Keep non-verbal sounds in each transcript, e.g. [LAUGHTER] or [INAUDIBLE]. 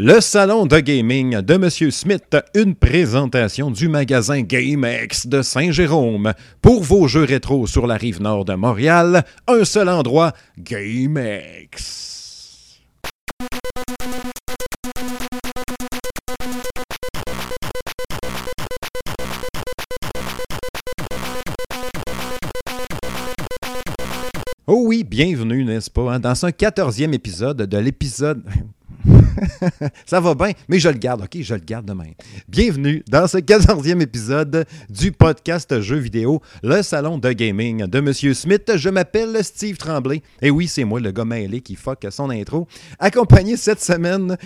Le salon de gaming de M. Smith, une présentation du magasin GameX de Saint-Jérôme. Pour vos jeux rétro sur la rive nord de Montréal, un seul endroit, GameX. Oh oui, bienvenue, n'est-ce pas, dans ce quatorzième épisode de l'épisode... [LAUGHS] Ça va bien, mais je le garde, ok? Je le garde demain. Bienvenue dans ce quatorzième épisode du podcast Jeux vidéo, le salon de gaming de Monsieur Smith. Je m'appelle Steve Tremblay. Et oui, c'est moi, le gars mêlé qui fuck son intro. Accompagné cette semaine...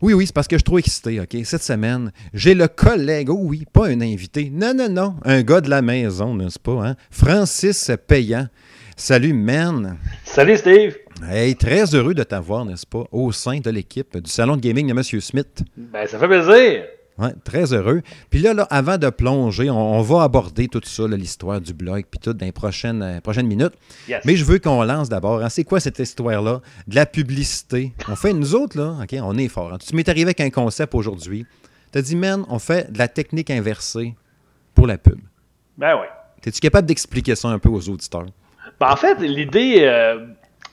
Oui, oui, c'est parce que je suis trop excité, OK? Cette semaine, j'ai le collègue, oh oui, pas un invité, non, non, non, un gars de la maison, n'est-ce pas, hein? Francis Payant. Salut, man. Salut, Steve. Hey, très heureux de t'avoir, n'est-ce pas, au sein de l'équipe du salon de gaming de M. Smith. Ben, ça fait plaisir. Très heureux. Puis là, là, avant de plonger, on, on va aborder tout ça, l'histoire du blog, puis tout, dans les prochaines, euh, prochaines minutes. Yes. Mais je veux qu'on lance d'abord. hein, c'est quoi cette histoire-là? De la publicité. On fait, nous autres, là, OK, on est fort. hein. Tu m'es arrivé avec un concept aujourd'hui. Tu as dit, man, on fait de la technique inversée pour la pub. Ben oui. Es-tu capable d'expliquer ça un peu aux auditeurs? Ben, en fait, l'idée, euh,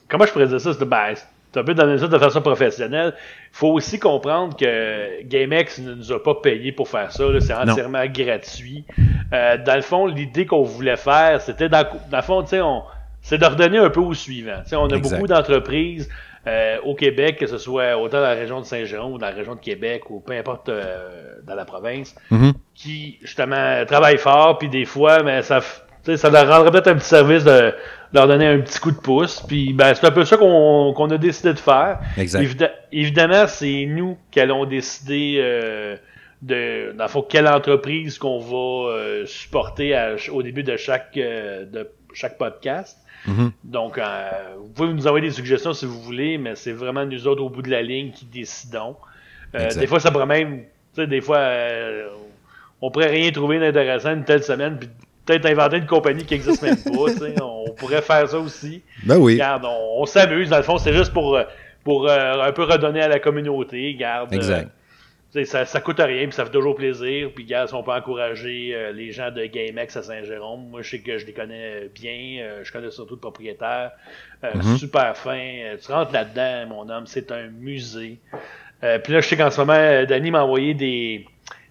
comment je pourrais dire ça, c'est ben, un peu donner ça de façon professionnelle. Il faut aussi comprendre que GameX ne nous a pas payé pour faire ça. C'est Non. entièrement gratuit. Euh, dans le fond, l'idée qu'on voulait faire, c'était dans, dans le fond, tu sais, on, c'est de redonner un peu au suivant. Tu sais, on a Exact. beaucoup d'entreprises euh, au Québec, que ce soit autant dans la région de Saint-Jérôme ou dans la région de Québec ou peu importe euh, dans la province, Mhm. qui justement travaillent fort, puis des fois, mais ça, ça leur rendrait peut-être un petit service de leur donner un petit coup de pouce. Puis ben, c'est un peu ça qu'on a décidé de faire. Exact. Évidemment, c'est nous qui allons décider euh, de dans le fond, quelle entreprise qu'on va euh, supporter à- au début de chaque euh, de chaque podcast. Mhm. Donc, euh, vous pouvez nous envoyer des suggestions si vous voulez, mais c'est vraiment nous autres au bout de la ligne qui décidons. Des fois, ça pourrait même, tu sais, des fois, on pourrait rien trouver d'intéressant une telle semaine, puis peut-être inventer une compagnie qui existe même pas. tu sais. [LAUGHS] on pourrait faire ça aussi. Ben oui. Regarde, on, on s'amuse. Dans le fond, c'est juste pour, euh, pour euh, un peu redonner à la communauté. Garde, Exact. tu sais, ça, ça coûte rien, puis ça fait toujours plaisir. Puis, gars, si on peut encourager euh, les gens de GameX à Saint-Jérôme, moi, je sais que je les connais bien. euh, je connais surtout le propriétaire. Euh, Mhm. Super fin. Euh, tu rentres là-dedans, mon homme, c'est un musée. Euh, puis là, je sais qu'en ce moment, euh, Danny m'a envoyé des,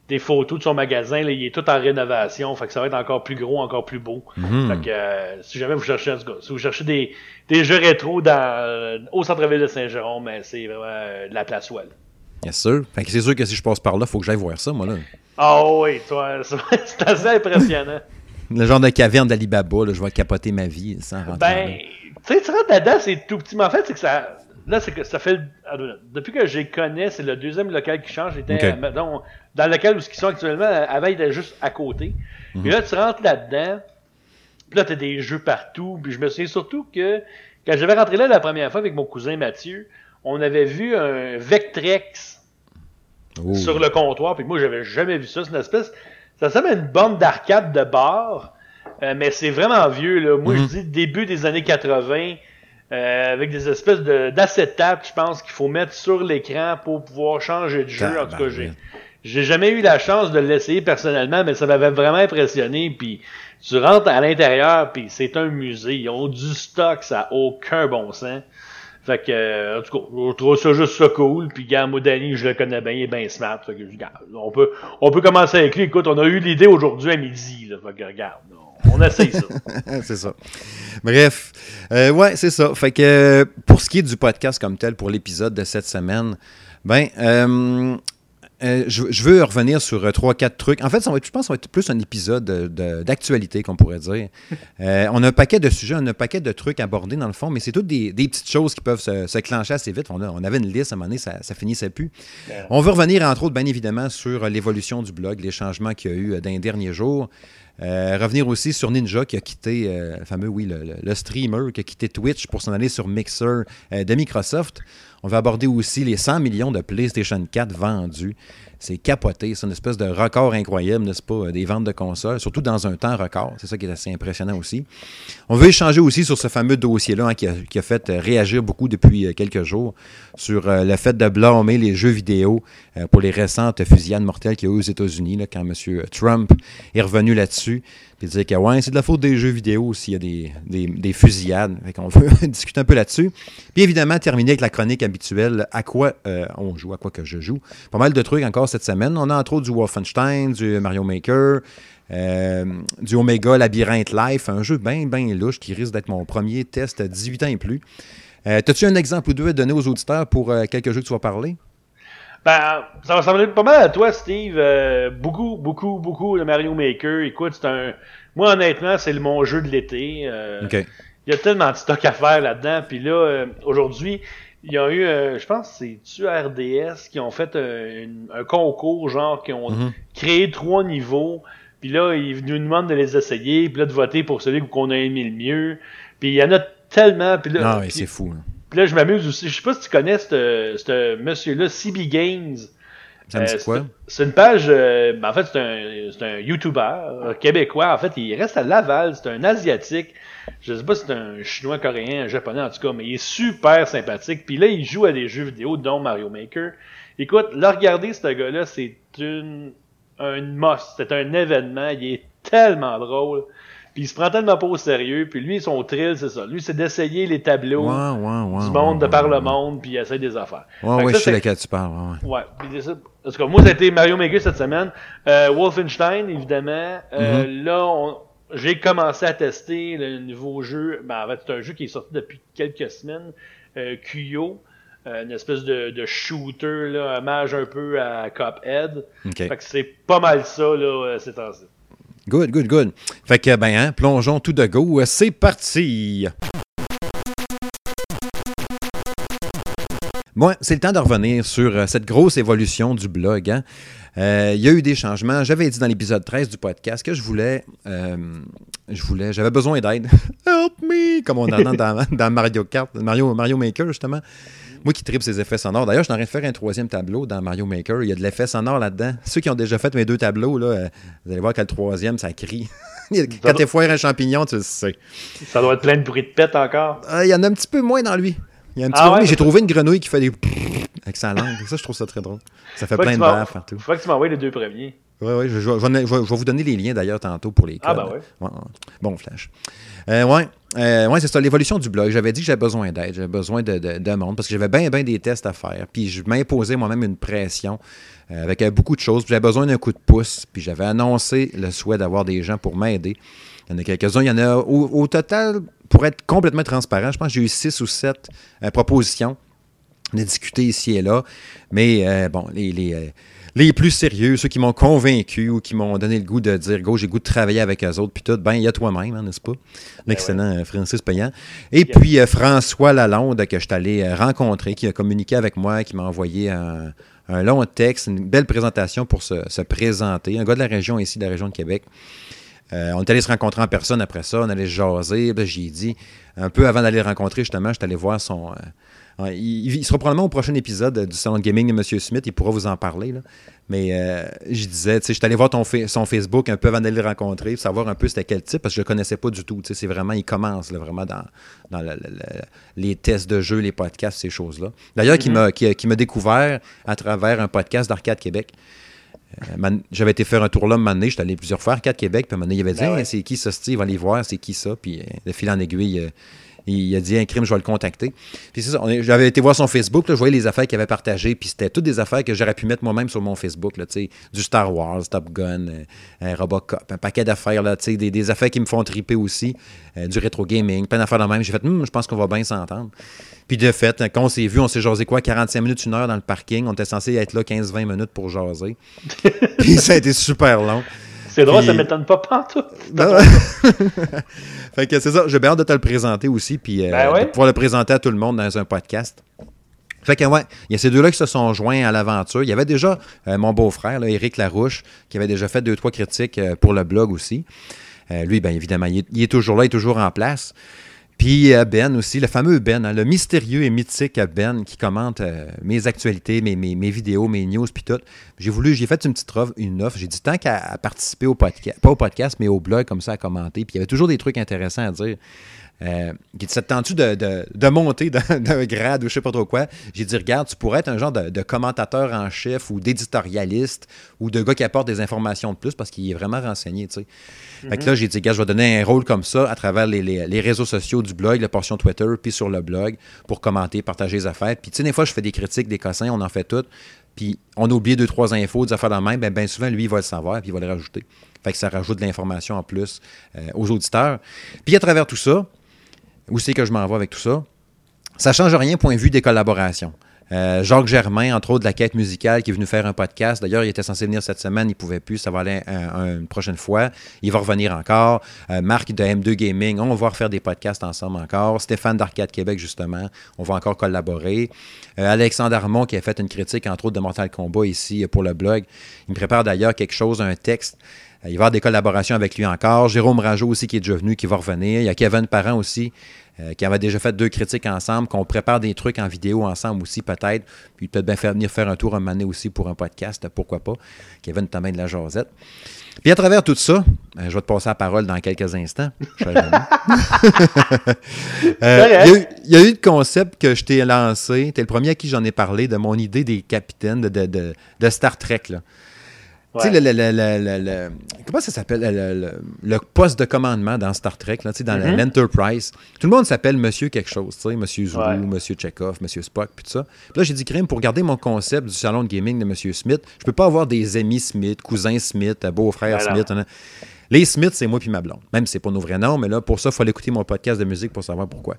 des photos de son magasin. Là, il est tout en rénovation. Fait que ça va être encore plus gros, encore plus beau. Mhm. Fait que euh, si jamais vous cherchez, en tout cas, si vous cherchez des, des jeux rétro dans, euh, au centre-ville de Saint-Jérôme, c'est vraiment euh, de la place où aller. Bien sûr. Fait que c'est sûr que si je passe par là, il faut que j'aille voir ça, moi, là. Ah oui, toi, [LAUGHS] c'est assez impressionnant. Le genre de caverne d'Alibaba, là, je vais capoter ma vie sans rentrer ben, tu sais, tu rentres là-dedans, c'est tout petit. Mais en fait, c'est que ça. Là, c'est que ça fait. Depuis que je les connais, c'est le deuxième local qui change. J'étais Ok. Euh, dans le local où ils sont actuellement. Avant, ils étaient juste à côté. Mhm. Puis là, tu rentres là-dedans. Puis là, t'as des jeux partout. Puis je me souviens surtout que quand j'avais rentré là la première fois avec mon cousin Mathieu, on avait vu un Vectrex Oh. sur le comptoir. Puis moi, j'avais jamais vu ça. C'est une espèce. Ça ressemble à une bande d'arcade de bar. euh, mais c'est vraiment vieux. Là. Moi, Mhm. je dis début des années 80. euh, avec des espèces de d'acétate, je pense qu'il faut mettre sur l'écran pour pouvoir changer de jeu. En tout cas, j'ai. J'ai jamais eu la chance de l'essayer personnellement, mais ça m'avait vraiment impressionné. Puis tu rentres à l'intérieur, puis c'est un musée. Ils ont du stock, ça a aucun bon sens. Fait que, euh, en tout cas, je trouve ça juste ça cool. Puis, gars, moi, Danny, je le connais bien, il est bien smart. Fait que, on peut, on peut commencer avec lui. Écoute, on a eu l'idée aujourd'hui à midi. Là, fait que, regarde, on, on essaye ça. [LAUGHS] c'est ça. Bref, euh, ouais, c'est ça. Fait que pour ce qui est du podcast comme tel, pour l'épisode de cette semaine, ben, euh, euh, je, je veux revenir sur euh, trois, quatre trucs. En fait, ça va être, je pense que ça va être plus un épisode de- de- d'actualité, qu'on pourrait dire. [LAUGHS] Euh, on a un paquet de sujets, on a un paquet de trucs abordés dans le fond, mais c'est toutes des, des petites choses qui peuvent se, se clencher assez vite. On, a- on avait une liste à un moment donné, ça, ça finissait plus. Ouais. On veut revenir, entre autres, bien évidemment, sur euh, l'évolution du blog, les changements qu'il y a eu euh, dans les derniers jours. Euh, revenir aussi sur Ninja qui a quitté, euh, le fameux, oui, le, le- le streamer qui a quitté Twitch pour s'en aller sur Mixer euh, de Microsoft. On va aborder aussi les 100 millions de PlayStation 4 vendus. C'est capoté, c'est une espèce de record incroyable, n'est-ce pas, euh, des ventes de consoles, surtout dans un temps record. C'est ça qui est assez impressionnant aussi. On veut échanger aussi sur ce fameux dossier-là hein, qui, a, fait euh, réagir beaucoup depuis euh, quelques jours sur le fait de blâmer les jeux vidéo pour les récentes fusillades mortelles qu'il y a eu aux États-Unis, quand M. Trump est revenu là-dessus. Puis dire que ouais, c'est de la faute des jeux vidéo s'il y a des, des, des fusillades. On veut [LAUGHS] discuter un peu là-dessus. Puis évidemment, terminer avec la chronique habituelle, à quoi on joue, à quoi que je joue. Pas mal de trucs encore cette semaine. On a entre autres du Wolfenstein, du Mario Maker, euh, du Omega Labyrinth Life, un jeu bien, bien louche qui risque d'être mon premier test à 18 ans et plus. Euh, As-tu un exemple ou deux à donner aux auditeurs pour euh, quelques jeux que tu vas parler? Ben, ça va ressembler pas mal à toi, Steve. Beaucoup, beaucoup, beaucoup de Mario Maker. Écoute, c'est un. Moi, honnêtement, c'est mon jeu de l'été. OK. Il y a tellement de stock à faire là-dedans. Puis là, aujourd'hui, il y a eu, euh, je pense, c'est tu RDS qui ont fait un, concours, genre, qui ont Mhm. créé trois niveaux. Puis là, ils nous demandent de les essayer, puis là, de voter pour celui qu'on a aimé le mieux. Puis il y en a tellement. Puis là, Ah oui, puis- c'est fou. là. puis là, je m'amuse aussi. Je sais pas si tu connais ce ce monsieur-là, CB Games. Ça me dit Euh, quoi? c'est- une page. euh, ben, en fait, c'est un, c'est un YouTuber euh, québécois. En fait, il reste à Laval. C'est un Asiatique. Je sais pas si c'est un Chinois, Coréen, un Japonais en tout cas, mais il est super sympathique. Puis là, il joue à des jeux vidéo, dont Mario Maker. Écoute, le regarder, ce gars-là, c'est une, un must. C'est un événement. Il est tellement drôle. Puis il se prend tellement pas au sérieux. Puis lui, son thrill, c'est ça. Lui, c'est d'essayer les tableaux Ouais, ouais, ouais. du monde de par le monde, puis il essaie des affaires. Ouais, ouais, je sais c'est- laquelle tu parles. ouais, ouais. Ouais, puis ça. En tout cas, moi, été Mario Maker cette semaine. Euh, Wolfenstein, évidemment. Euh, Mm-hmm. Là, on- j'ai commencé à tester le nouveau jeu. Ben, en fait, c'est un jeu qui est sorti depuis quelques semaines. Euh, Kuyo. Euh, une espèce de, de shooter, là, hommage un peu à Cuphead. OK. Fait que c'est pas mal ça, là, euh, ces temps-ci. Good, good, good. Fait que, ben, hein, plongeons tout de go. C'est parti! Bon, c'est le temps de revenir sur euh, cette grosse évolution du blog. hein. Euh, Il y a eu des changements. J'avais dit dans l'épisode 13 du podcast que je voulais. euh, je voulais. J'avais besoin d'aide. [LAUGHS] Help me! Comme on entend dans, [LAUGHS] dans Mario Kart, Mario, Mario Maker, justement. Moi qui tripe ces effets sonores. D'ailleurs, je train de faire un troisième tableau dans Mario Maker. Il y a de l'effet sonore là-dedans. Ceux qui ont déjà fait mes deux tableaux, là, vous allez voir que le troisième, ça crie. [LAUGHS] Quand t'es foire un champignon, tu le sais. Ça doit être plein de bruit de pète encore. Il y en a un petit peu moins dans lui. Il y a un petit Ah ouais? J'ai trouvé une grenouille qui fait des [LAUGHS] avec sa langue. Ça, je trouve ça très drôle. Ça fait Faut plein de baffes partout. Faut que tu m'envoies les deux premiers. Oui, oui, je, je vais- je vais- je vais vous donner les liens d'ailleurs tantôt pour les codes. Ah, ben ouais. Ouais. Bon, Flash. Euh, ouais, Euh, ouais, c'est ça, l'évolution du blog. J'avais dit que j'avais besoin d'aide, j'avais besoin de, de- de monde parce que j'avais bien, bien des tests à faire. Puis je m'imposais moi-même une pression euh, avec beaucoup de choses. Puis J'avais besoin d'un coup de pouce. Puis j'avais annoncé le souhait d'avoir des gens pour m'aider. Il y en a quelques-uns. Il y en a au, au total, pour être complètement transparent, je pense que j'ai eu six ou sept euh, propositions. On a discuté ici et là. Mais euh, bon, les, les, euh, les plus sérieux, ceux qui m'ont convaincu ou qui m'ont donné le goût de dire, go, j'ai le goût de travailler avec eux autres, puis tout, ben, il y a toi-même, hein, n'est-ce pas? L'excellent euh, Francis Payan. Et puis euh, François Lalonde, que je suis allé rencontrer, qui a communiqué avec moi, qui m'a envoyé un, un long texte, une belle présentation pour se, se présenter. Un gars de la région ici, de la région de Québec. Euh, on est allé se rencontrer en personne après ça, on allait jaser. Là, j'ai dit, un peu avant d'aller le rencontrer, justement, je suis allé voir son. euh, il, il sera probablement au prochain épisode du salon de gaming de M. Smith, il pourra vous en parler. là. Mais euh, je disais, tu sais, je suis allé voir ton son Facebook un peu avant d'aller le rencontrer, pour savoir un peu c'était quel type, parce que je ne le connaissais pas du tout. Tu sais, C'est vraiment, il commence là, vraiment dans, dans le- le- le- les tests de jeux, les podcasts, ces choses-là. D'ailleurs, qui m'a qui, qui m'a découvert à travers un podcast d'Arcade Québec. Euh, J'avais été faire un tour là, un moment donné, j'étais allé plusieurs fois à Québec, puis un moment donné, il avait dit Ben Hey, c'est qui ça, Steve, va aller voir, c'est qui ça, puis euh, de fil en aiguille, euh, il a dit un crime, je vais le contacter. Puis c'est ça, j'avais été voir son Facebook, je voyais les affaires qu'il avait partagées, puis c'était toutes des affaires que j'aurais pu mettre moi-même sur mon Facebook, là, du Star Wars, Top Gun, euh, Robocop, un paquet d'affaires, là, des, des affaires qui me font triper aussi, euh, du rétro gaming, plein d'affaires de même. J'ai fait, Hum, je pense qu'on va bien s'entendre. Puis de fait, quand on s'est vu, on s'est jasé quoi, 45 minutes, une heure dans le parking. On était censé être là 15-20 minutes pour jaser. [LAUGHS] Puis ça a été super long. C'est drôle, ça m'étonne pas pantoute. [LAUGHS] [LAUGHS] Fait que c'est ça, j'ai bien hâte de te le présenter aussi, puis euh, Ben ouais. de pouvoir le présenter à tout le monde dans un podcast. Fait que ouais, il y a ces deux-là qui se sont joints à l'aventure. Il y avait déjà euh, mon beau-frère, Éric Larouche, qui avait déjà fait deux, trois critiques euh, pour le blog aussi. Euh, lui, bien évidemment, il est, il est toujours là, il est toujours en place. Puis euh, Ben aussi, le fameux Ben, hein, le mystérieux et mythique Ben qui commente euh, mes actualités, mes, vidéos, mes news, puis tout. J'ai voulu, j'ai fait une petite offre, une offre. J'ai dit tant qu'à participer au podcast, pas au podcast, mais au blog comme ça, à commenter. Puis il y avait toujours des trucs intéressants à dire. Euh, ça te tu de, de, de, monter [LAUGHS] d'un grade ou je sais pas trop quoi? J'ai dit, regarde, tu pourrais être un genre de, de commentateur en chef ou d'éditorialiste ou de gars qui apporte des informations de plus parce qu'il est vraiment renseigné, tu sais. Fait que là, j'ai dit, gars, je vais donner un rôle comme ça à travers les, les, les, réseaux sociaux du blog, la portion Twitter, puis sur le blog pour commenter, partager les affaires. Puis, tu sais, des fois, je fais des critiques, des cossins, on en fait toutes. Puis, on a oublié deux, trois infos, des affaires dans le même. Ben, ben souvent, lui, il va le savoir, puis il va le rajouter. Fait que ça rajoute de l'information en plus euh, aux auditeurs. Puis, à travers tout ça, où c'est que je m'en vais avec tout ça? Ça ne change rien point de vue des collaborations. Euh, Jacques Germain, entre autres, de la quête musicale, qui est venu faire un podcast. D'ailleurs, il était censé venir cette semaine, il ne pouvait plus, ça va aller une prochaine fois. Il va revenir encore. Euh, Marc de M2 Gaming, on va refaire des podcasts ensemble encore. Stéphane d'Arcade Québec, justement, on va encore collaborer. Euh, Alexandre Armand, qui a fait une critique, entre autres, de Mortal Kombat ici pour le blog. Il me prépare d'ailleurs quelque chose, un texte. Il va y avoir des collaborations avec lui encore. Jérôme Rajo aussi qui est déjà venu, qui va revenir. Il y a Kevin Parent aussi euh, qui avait déjà fait deux critiques ensemble, qu'on prépare des trucs en vidéo ensemble aussi, peut-être. Puis peut-être bien faire, venir faire un tour un moment aussi pour un podcast, pourquoi pas. Kevin Thomas de la Josette. Puis à travers tout ça, euh, je vais te passer la parole dans quelques instants. [LAUGHS] Euh, il y, a eu le concept que je t'ai lancé. Tu es le premier à qui j'en ai parlé de mon idée des capitaines de, de, de Star Trek. Là. Tu sais, le, comment ça s'appelle? Le, poste de commandement dans Star Trek, là, dans mm-hmm. l'Enterprise. Tout le monde s'appelle Monsieur quelque chose, tu sais, Monsieur Zulu, Monsieur Chekhov, Monsieur Spock, puis tout ça. Puis là, j'ai dit, crime, pour garder mon concept du salon de gaming de Monsieur Smith, je peux pas avoir des amis Smith, cousins Smith, beau-frère Smith. Les Smith, c'est moi puis ma blonde. Même si c'est pas nos vrais noms, mais là, pour ça, il faut écouter mon podcast de musique pour savoir pourquoi.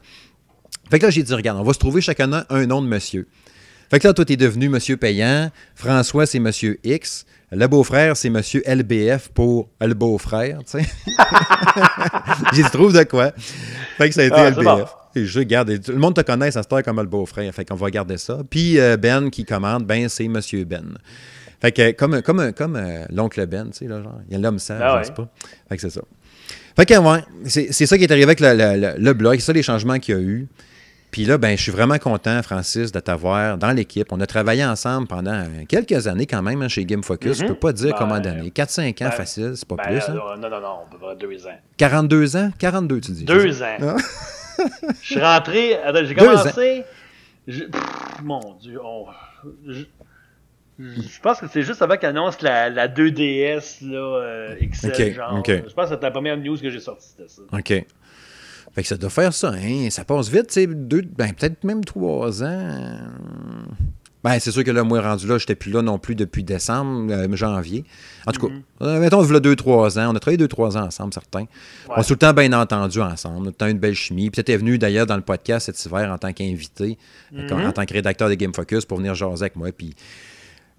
Fait que là, j'ai dit, regarde, on va se trouver chacun un nom de monsieur. Fait que là, toi, t'es devenu monsieur payant. François, c'est monsieur X. Le beau-frère, c'est Monsieur LBF pour le beau-frère, tu sais. [LAUGHS] J'y trouve de quoi. Fait que ça a été ah, LBF. Et je garde. le monde te connaît, ça se comme le beau-frère. Fait qu'on va garder ça. Puis euh, Ben qui commande, ben c'est Monsieur Ben. Fait que comme, comme, comme euh, l'oncle Ben, tu sais, là, genre, il y a l'homme sage, ah, pas. Fait que c'est ça. Fait que, ouais, c'est ça qui est arrivé avec le, le, le blog, c'est ça les changements qu'il y a eu. Puis là, ben, je suis vraiment content, Francis, de t'avoir dans l'équipe. On a travaillé ensemble pendant quelques années quand même hein, chez Game Focus. Je ne peux pas dire comment ben, d'années. 4-5 ans ben, facile, c'est pas ben, plus. Hein? Non, non, non, on peut pas deux ans. 42 ans? 42, tu dis. Deux ans. Ah. [LAUGHS] je suis rentré, j'ai commencé. Je, mon Dieu, je, je, pense que c'est juste avant qu'elle annonce la, la 2DS là, euh, XL, genre. Je pense que c'était la première news que j'ai sortie de ça. OK. Fait que ça doit faire ça, hein? Ça passe vite, tu sais, deux, ben, peut-être même trois ans. Ben, c'est sûr que là, moi, rendu là, je n'étais plus là non plus depuis décembre, euh, janvier. En tout cas, mm -hmm. mettons, il y a deux, trois ans. On a travaillé deux, trois ans ensemble, certains. On a tout le temps bien entendu ensemble. On a tout le temps une belle chimie. Puis tu venu d'ailleurs dans le podcast cet hiver en tant qu'invité, mhm. en tant que rédacteur de Game Focus pour venir jaser avec moi. Puis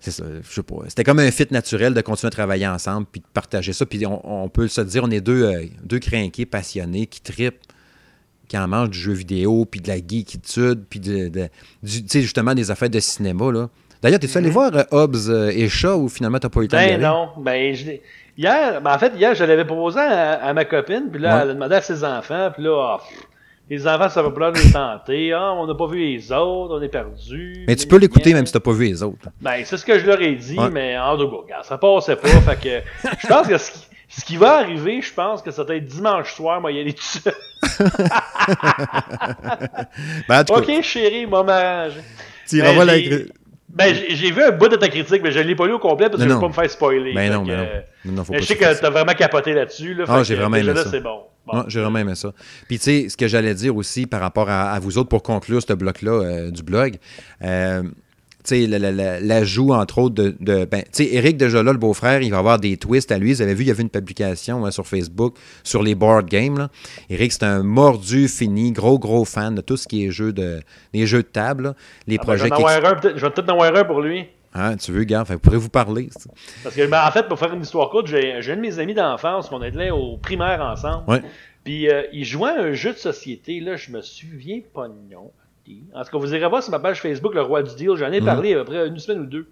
c'est ça, je sais pas. C'était comme un fit naturel de continuer à travailler ensemble puis de partager ça. Puis on, peut se dire, on est deux, euh, deux crinqués passionnés qui tripent qui en mange du jeu vidéo, puis de la geekitude, puis de, de justement des affaires de cinéma. Là. D'ailleurs, t'es-tu allé mhm. voir euh, Hobbs euh, et Shaw ou finalement t'as pas eu le temps Ben non, ben je Hier, ben en fait, hier, je l'avais proposé à, ma copine, puis là, elle a demandé à ses enfants, puis là, ah, les enfants, ça va pas les tenter. Ah, on n'a pas vu les autres, on est perdu. Mais tu peux l'écouter même si t'as pas vu les autres. Ben, c'est ce que je leur ai dit, mais en tout cas, ça passait pas. fait que [LAUGHS] je pense que ce qui, ce qui va arriver, je pense que ça va être dimanche soir, moi, y aller tout seul. [LAUGHS] ben, ok, chérie, m'a m'arranger. Tu ben, la... Ben, j'ai vu un bout de ta critique, mais je ne l'ai pas lu au complet parce que je ne veux pas me faire spoiler. Ben non, ben non. non, faut je sais que tu as vraiment capoté là-dessus. Là, ah, j'ai vraiment aimé ça. c'est bon. bon. j'ai vraiment aimé ça. Puis, tu sais, ce que j'allais dire aussi par rapport à, vous autres pour conclure ce bloc-là euh, du blog, euh, l'ajout, entre autres, de. de ben, Eric, déjà là, le beau-frère, il va avoir des twists à lui. Vous avez vu, il y avait une publication hein, sur Facebook sur les board games. Là. Eric, c'est un mordu fini, gros, gros fan de tout ce qui est jeu de, les jeux de table. les ah, ben, projets. je vais peut-être en avoir un pour lui. Ah, tu veux, gars, vous pourrez vous parler. Parce que, ben, en fait, pour faire une histoire courte, j'ai un de mes amis d'enfance, qu'on était au primaire ensemble. Ouais. Puis, euh, il jouait à un jeu de société, là, je me souviens pas de nom. En tout cas, vous irez voir sur ma page Facebook Le Roi du Deal. J'en ai mhm. parlé à peu près une semaine ou deux.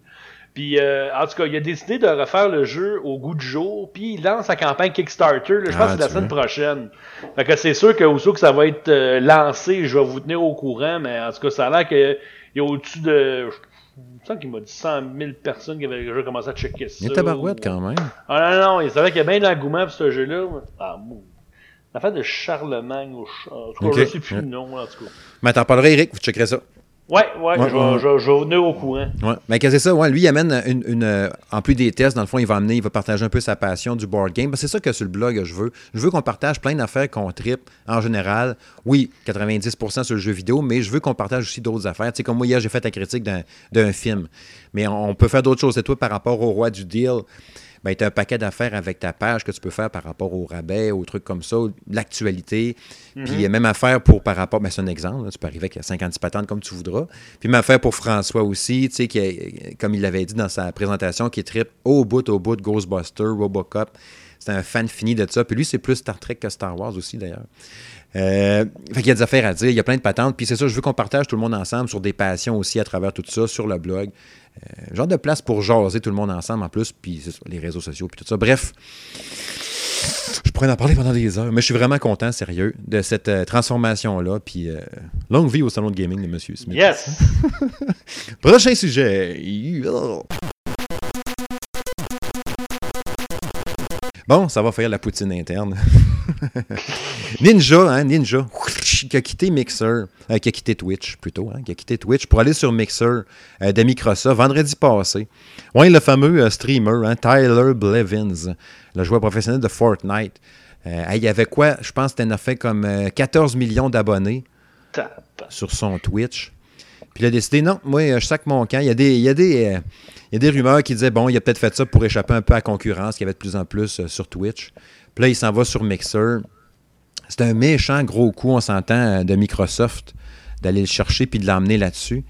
Puis, euh, en tout cas, il a décidé de refaire le jeu au goût du jour, puis il lance sa campagne Kickstarter. là, je pense Ah, que c'est la semaine prochaine. Fait que c'est sûr que que ça va être euh, lancé, je vais vous tenir au courant, mais en tout cas, ça a l'air qu'il y a au-dessus de... Je semble qu'il m'a dit 100 000 personnes qui avaient déjà commencé à checker ça. Il y a tabarouette ou- quand même. Ah non, non, il savait qu'il y a bien de l'engouement pour ce jeu-là. Ah, mou. L'affaire de Charlemagne, ou en tout cas, je sais plus Ouais. le nom, en tout cas. Mais t'en parleras, Eric, vous checkerez ça. Ouais, ouais, Ouais, je, ouais. vais, je, au courant. Ouais. Mais que c'est ça, ouais, lui, il amène une, une, euh, en plus des tests, dans le fond, il va amener, il va partager un peu sa passion du board game. C'est ça que sur le blog, je veux. Je veux qu'on partage plein d'affaires qu'on tripe en général. Oui, 90% sur le jeu vidéo, mais je veux qu'on partage aussi d'autres affaires. Tu sais, comme moi, hier, j'ai fait la critique d'un, film. Mais on, on peut faire d'autres choses. Et toi, par rapport au roi du deal, ben, tu as un paquet d'affaires avec ta page que tu peux faire par rapport au rabais, aux trucs comme ça, l'actualité. Puis euh, même affaire pour par rapport, ben, c'est un exemple, là, tu peux arriver avec 56 patentes comme tu voudras. Puis même affaire pour François aussi, tu sais, qui est- comme il l'avait dit dans sa présentation, qui tripe au bout, au bout de Ghostbusters, Robocop. C'est un fan fini de ça. Puis lui, c'est plus Star Trek que Star Wars aussi, d'ailleurs. Euh, fait qu'il y a des affaires à dire, il y a plein de patentes. Puis c'est ça, je veux qu'on partage tout le monde ensemble sur des passions aussi à travers tout ça, sur le blog. Euh, genre de place pour jaser tout le monde ensemble en plus, puis les réseaux sociaux, puis tout ça. Bref, je pourrais en parler pendant des heures, mais je suis vraiment content, sérieux, de cette euh, transformation-là. Puis euh, longue vie au salon de gaming de M. Smith. Yes! [LAUGHS] Prochain sujet. Bon, ça va faire la poutine interne. [LAUGHS] Ninja, hein, Ninja, qui a quitté Mixer, euh, qui a quitté Twitch plutôt, hein, qui a quitté Twitch pour aller sur Mixer euh, de Microsoft vendredi passé. Ouais, le fameux euh, streamer, hein, Tyler Blevins, le joueur professionnel de Fortnite. Il y avait quoi? Je pense que c'était fait comme euh, 14 millions d'abonnés sur son Twitch. Puis il a décidé, non, moi, je sac mon camp. Il y a des, il y a des, euh, il y a des rumeurs qui disaient, bon, il a peut-être fait ça pour échapper un peu à la concurrence qu'il y avait de plus en plus euh, sur Twitch. Puis là, il s'en va sur Mixer. C'est un méchant gros coup, on s'entend, euh, de Microsoft, d'aller le chercher puis de l'emmener là-dessus.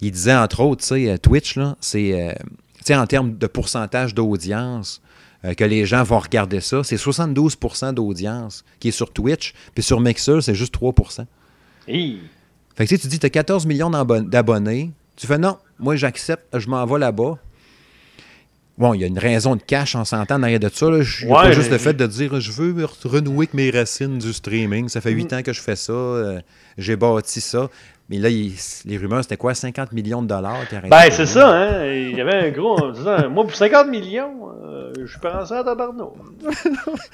Il disait, entre autres, tu sais, euh, Twitch, c'est, euh, en termes de pourcentage d'audience, que les gens vont regarder ça, c'est 72% d'audience qui est sur Twitch, puis sur Mixer, c'est juste 3 Hi. fait que tu sais, tu dis, tu as 14 millions d'abon- d'abonnés. Tu fais non, moi j'accepte, je m'en vais là-bas. Bon, il y a une raison de cash, on s'entend derrière de ça. là. Je- Il n'y a Ouais, pas juste le fait de dire je veux re- renouer avec mes racines du streaming. Ça fait 8 ans que je fais ça. euh, J'ai bâti ça. Mais là, il- les rumeurs, c'était quoi? 50 millions de dollars qui Ben, c'est ça, hein. Il y avait un gros. moi, pour 50 millions, euh, je prends ça à tabarnak.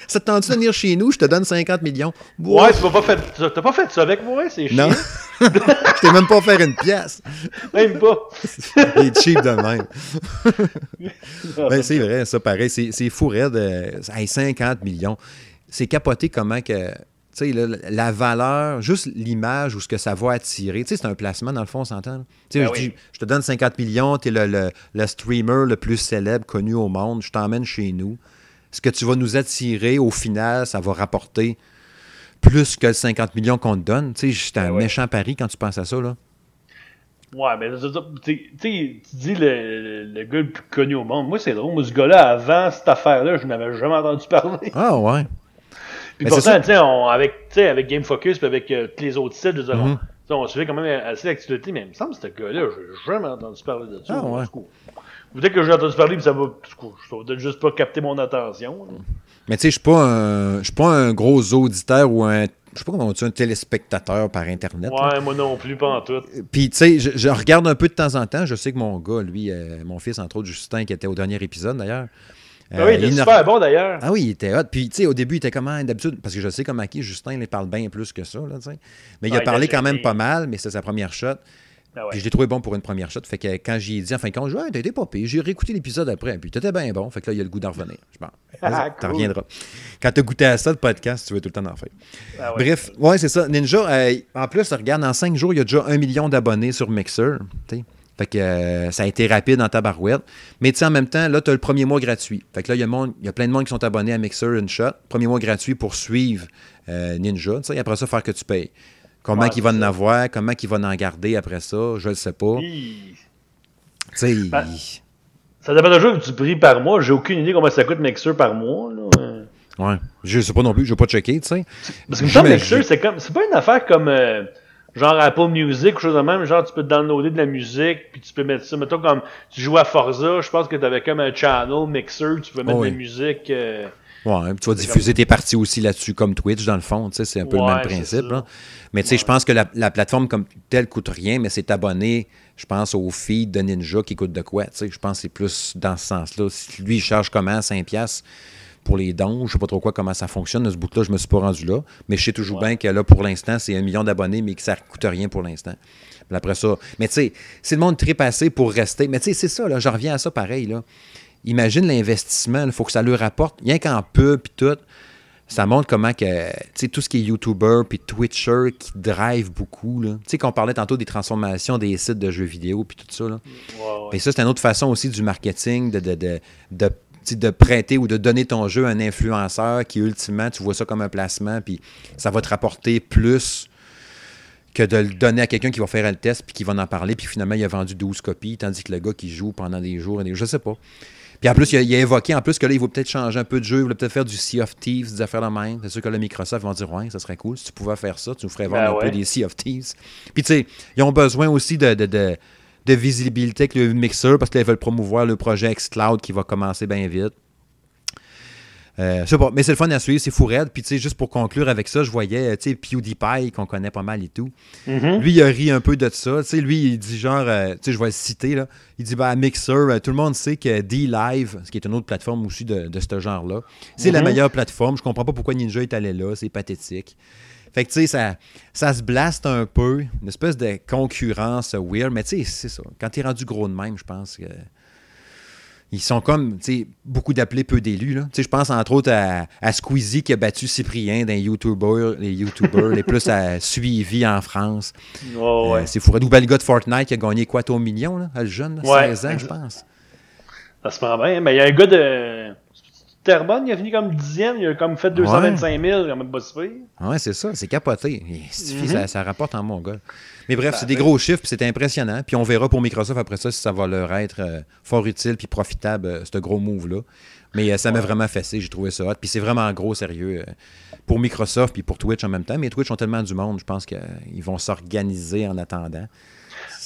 Ça te tente de venir chez nous? Je te donne 50 millions. Ouais, tu m'as pas fait. T'as pas fait ça avec moi, c'est chiant. Non. [LAUGHS] je t'ai même pas faire une pièce. Même pas. Il est cheap de même. [LAUGHS] Ben, c'est vrai, ça pareil. C'est fou, raide. euh, hey, 50 millions. C'est capoté comment que. Tu sais, la valeur, juste l'image ou ce que ça va attirer. Tu sais, c'est un placement, dans le fond, on s'entend. là. Tu sais, Ben je, oui. dis, je te donne 50 millions, tu es le, le- le streamer le plus célèbre, connu au monde, je t'emmène chez nous. Ce que tu vas nous attirer, au final, ça va rapporter plus que le 50 millions qu'on te donne. Tu sais, c'est un Ben ouais. méchant pari quand tu penses à ça, là. Ouais, mais tu dis le, le, le gars le plus connu au monde. Moi, c'est drôle. Moi, ce gars-là, avant cette affaire-là, je n'avais jamais entendu parler. Ah, ouais. Puis pourtant, tu sais, avec, tu sais, avec Game Focus puis avec euh, tous les autres sites, je veux dire, on- suivait quand même assez l'actualité, mais il me semble que ce gars-là, j'ai jamais entendu parler de ça. Ah, ouais. Peut-être que j'ai entendu parler, mais ça va. Ça va peut-être juste pas capter mon attention. là. Mais tu sais, je suis pas un je suis pas un gros auditeur ou un je sais pas comment on dit, un téléspectateur par internet. là. Ouais, moi non plus, pas en tout. Puis tu sais, je, je regarde un peu de temps en temps. Je sais que mon gars, lui, euh, mon fils entre autres Justin, qui était au dernier épisode d'ailleurs. Ah oui, il euh, était ne- super bon d'ailleurs. Ah oui, il était hot. Puis, tu sais, au début, il était comment d'habitude, parce que je sais comment qui, Justin, il parle bien plus que ça, là. Mais il Ah, a il parlé quand même il- pas mal, mais c'était sa première shot. Ah ouais. Puis je l'ai trouvé bon pour une première shot. Fait que quand j'y ai dit, en fin de compte, je ouais, t'étais pas pire. J'ai réécouté l'épisode après, puis t'étais bien bon. Fait que là, il y a le goût d'en revenir. Je pense, [LAUGHS] Ah, t'en cool. reviendras. Quand t'as goûté à ça, le podcast, tu veux tout le temps en faire. Ah ouais. Bref, ouais, c'est ça. Ninja, euh, en plus, regarde, en cinq jours, il y a déjà un million d'abonnés sur Mixer. tu sais. Fait que euh, ça a été rapide dans ta barouette. Mais tu sais, en même temps, là, tu as le premier mois gratuit. Fait que là, il y, a y plein de monde qui sont abonnés à Mixer une shot. Premier mois gratuit pour suivre euh, Ninja. Et après ça, faire que tu payes. Comment Ouais, qu'il va c'est en ça. avoir, comment qu'il va en garder après ça, je ne sais pas. Tu Hi. sais, Ben, Ça dépend toujours du prix par mois. J'ai aucune idée combien ça coûte Mixer par mois. Là. Ouais. Je sais pas non plus, je vais pas checker, tu sais. Parce que J'imagine. Mixer, c'est comme. C'est pas une affaire comme. euh, genre Apple Music ou chose de même, genre tu peux downloader de la musique, puis tu peux mettre ça, mettons comme tu joues à Forza, je pense que tu avais comme un channel, mixer, tu peux mettre de la musique. Euh, Ouais, tu vas diffuser tes parties aussi là-dessus, comme Twitch, dans le fond. C'est un peu le même principe. Mais tu sais, je pense que la, plateforme comme telle coûte rien, mais c'est abonné, je pense, au feed de Ninja qui coûte de quoi. Je pense que c'est plus dans ce sens-là. Si lui, il charge comment 5$ pour les dons, je sais pas trop quoi, comment ça fonctionne. De ce bout-là, je me suis pas rendu là. Mais je sais toujours bien que là, pour l'instant, c'est un million d'abonnés, mais que ça ne coûte rien pour l'instant. Après ça. Mais tu sais, c'est le monde très passé pour rester. Mais tu sais, c'est ça, là. Je reviens à ça pareil, là imagine l'investissement, il faut que ça lui rapporte, rien qu'en pub et tout. Ça montre comment que, tout ce qui est YouTuber puis Twitcher qui drive beaucoup. Tu sais, qu'on parlait tantôt des transformations des sites de jeux vidéo puis tout ça. Là. Et ça, c'est une autre façon aussi du marketing de, de, de, prêter ou de donner ton jeu à un influenceur qui, ultimement, tu vois ça comme un placement, puis ça va te rapporter plus que de le donner à quelqu'un qui va faire le test, puis qui va en parler, puis finalement, il a vendu 12 copies, tandis que le gars qui joue pendant des jours et des je sais pas. Puis en plus, il a, évoqué en plus que là, il va peut-être changer un peu de jeu, il va peut-être faire du Sea of Thieves, des affaires de même. C'est sûr que là, Microsoft vont dire Ouais, ça serait cool si tu pouvais faire ça, tu nous ferais voir ben un peu des Sea of Thieves. Puis tu sais, ils ont besoin aussi de, de, de, de visibilité avec le mixeur parce qu'ils veulent promouvoir le projet xCloud qui va commencer bien vite. Euh, pas, mais c'est le fun à suivre, c'est fou raide. Puis, tu sais, juste pour conclure avec ça, je voyais, tu sais, PewDiePie, qu'on connaît pas mal et tout. Mm-hmm. Lui, il a ri un peu de ça. Tu sais, lui, il dit genre, euh, tu sais, je vais le citer, là. Il dit, bah, Mixer, euh, tout le monde sait que D-Live, ce qui est une autre plateforme aussi de, de ce genre-là, c'est la mm-hmm. meilleure plateforme. Je comprends pas pourquoi Ninja est allé là, c'est pathétique. Fait que, tu sais, ça, ça se blaste un peu, une espèce de concurrence weird, mais tu sais, c'est ça. Quand tu es rendu gros de même, je pense que ils sont comme, tu sais, beaucoup d'appelés, peu d'élus. Tu sais, je pense entre autres à, Squeezie qui a battu Cyprien d'un YouTuber, les YouTubers les plus suivis en France. Oh, ouais. c'est fou. Ou le gars de Fortnite qui a gagné quoi, ton million, là, le jeune, 16 ans, je pense. Ça se prend bien. Mais il y a un gars de. Terrebonne, il est venu comme dixième, il a comme fait 225 000, il a même pas Ouais, c'est ça, c'est capoté. Mhm. ça, ça, rapporte en mon gars. Mais bref, c'est des gros chiffres, puis c'est impressionnant. Puis on verra pour Microsoft après ça si ça va leur être euh, fort utile puis profitable, euh, ce gros move-là. Mais euh, ça m'a vraiment fessé, j'ai trouvé ça hot. Puis c'est vraiment gros, sérieux, pour Microsoft puis pour Twitch en même temps. Mais Twitch ont tellement du monde, je pense qu'ils vont s'organiser en attendant.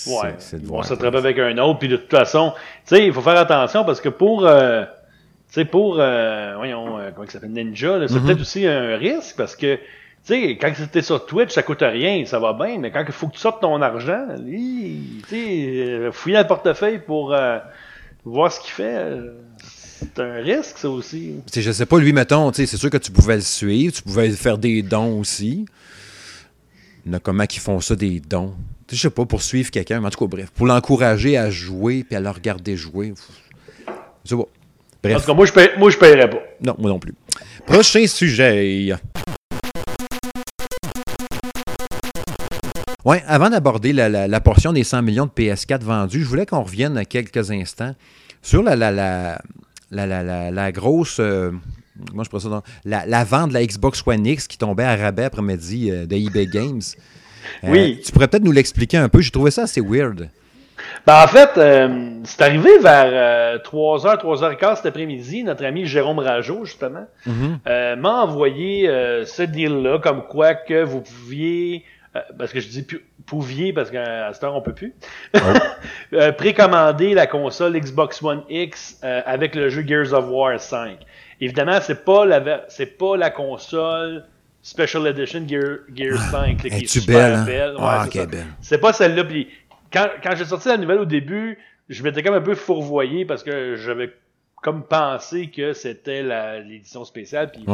Ouais, ils vont s'attraper avec un autre. Puis de toute façon, tu sais, il faut faire attention parce que pour... Tu sais, pour, voyons, comment il s'appelle, Ninja, c'est mm-hmm. peut-être aussi un risque parce que tu sais, quand c'était sur Twitch, ça coûte rien, ça va bien, mais quand il faut que tu sortes ton argent, tu sais, euh, fouiller le portefeuille pour euh, voir ce qu'il fait, euh, c'est un risque, ça aussi. sais, je sais pas, lui, mettons, c'est sûr que tu pouvais le suivre, tu pouvais faire des dons aussi. Il y a comment qu'ils font ça, des dons? Je sais pas, pour suivre quelqu'un, mais en tout cas, bref, pour l'encourager à jouer puis à le regarder jouer. Je sais pas. Bref. En tout cas, moi, je paye, moi, je paierais pas. Non, moi non plus. Prochain sujet. Oui, avant d'aborder la, portion des 100 millions de PS4 vendus, je voulais qu'on revienne à quelques instants sur la, la, grosse. Euh, moi, je ça, la, vente de la Xbox One X qui tombait à rabais après-midi euh, de eBay Games. Euh, oui. Tu pourrais peut-être nous l'expliquer un peu. J'ai trouvé ça assez weird. Ben, en fait, c'est arrivé vers 3h, 3h15 cet après-midi. Notre ami Jérôme Rajo, justement, mm-hmm. m'a envoyé ce deal-là, comme quoi que vous pouviez euh, parce que je dis pouviez parce qu'à cette heure on peut plus. [LAUGHS] Euh, précommander la console Xbox One X euh, avec le jeu Gears of War 5. Évidemment, c'est pas la c'est pas la console Special Edition Gears 5 qui est super belle. Hein? Ouais, c'est pas celle-là. Quand, quand j'ai sorti la nouvelle au début, je m'étais comme un peu fourvoyé parce que j'avais comme pensé que c'était l'édition spéciale. Puis,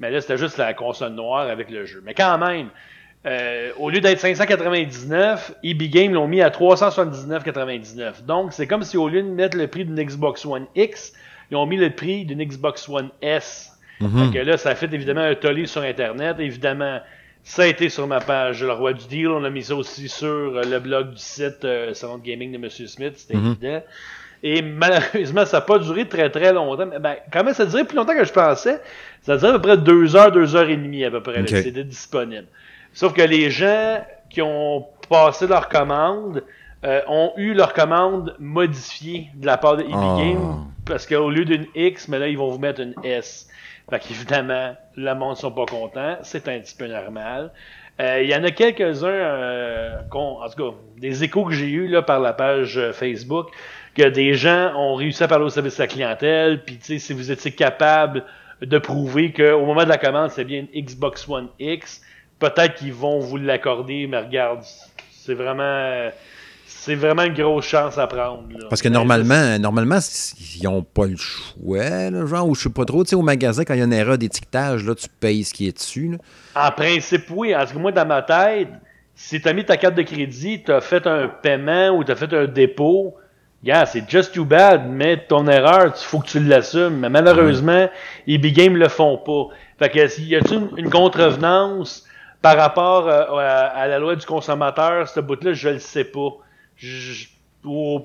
mais là, c'était juste la console noire avec le jeu. Mais quand même, euh, au lieu d'être 599, EB Game l'ont mis à 379,99. Donc, c'est comme si au lieu de mettre le prix d'une Xbox One X, ils ont mis le prix d'une Xbox One S. Donc mhm. là, ça fait évidemment un tollé sur Internet. Évidemment, ça a été sur ma page Le Roi du Deal. On a mis ça aussi sur euh, le blog du site euh, Salon de Gaming de M. Smith. C'était mhm. évident. Et malheureusement, ça n'a pas duré très très longtemps. Mais ben, quand même, ça durait plus longtemps que je pensais? Ça durait à peu près deux heures, deux heures et demie à peu près. C'était disponible. Sauf que les gens qui ont passé leur commande euh, ont eu leur commande modifiée de la part de EB ah. Game parce qu'au lieu d'une X, mais là, ils vont vous mettre une S. Fait qu'évidemment, le monde sont pas contents. C'est un petit peu normal. Euh, il y en a quelques-uns, euh, en tout cas, des échos que j'ai eus là, par la page euh, Facebook, que des gens ont réussi à parler au service de la clientèle, puis si vous étiez capable de prouver qu'au moment de la commande, c'est bien une Xbox One X, peut-être qu'ils vont vous l'accorder, mais regarde, c'est vraiment c'est vraiment une grosse chance à prendre. Parce que normalement, normalement, ils n'ont pas le choix, genre, ou je sais pas trop, tu sais, au magasin, quand il y a une erreur d'étiquetage, là, tu payes ce qui est dessus. En principe, oui. En tout cas, moi, dans ma tête, si tu as mis ta carte de crédit, tu as fait un paiement ou tu as fait un dépôt, yeah, c'est just too bad, mais ton erreur, il faut que tu l'assumes. Mais malheureusement, les big games le font pas. Fait que, y a-t-il une, une, contrevenance par rapport euh, à, la loi du consommateur, ce bout-là, je le sais pas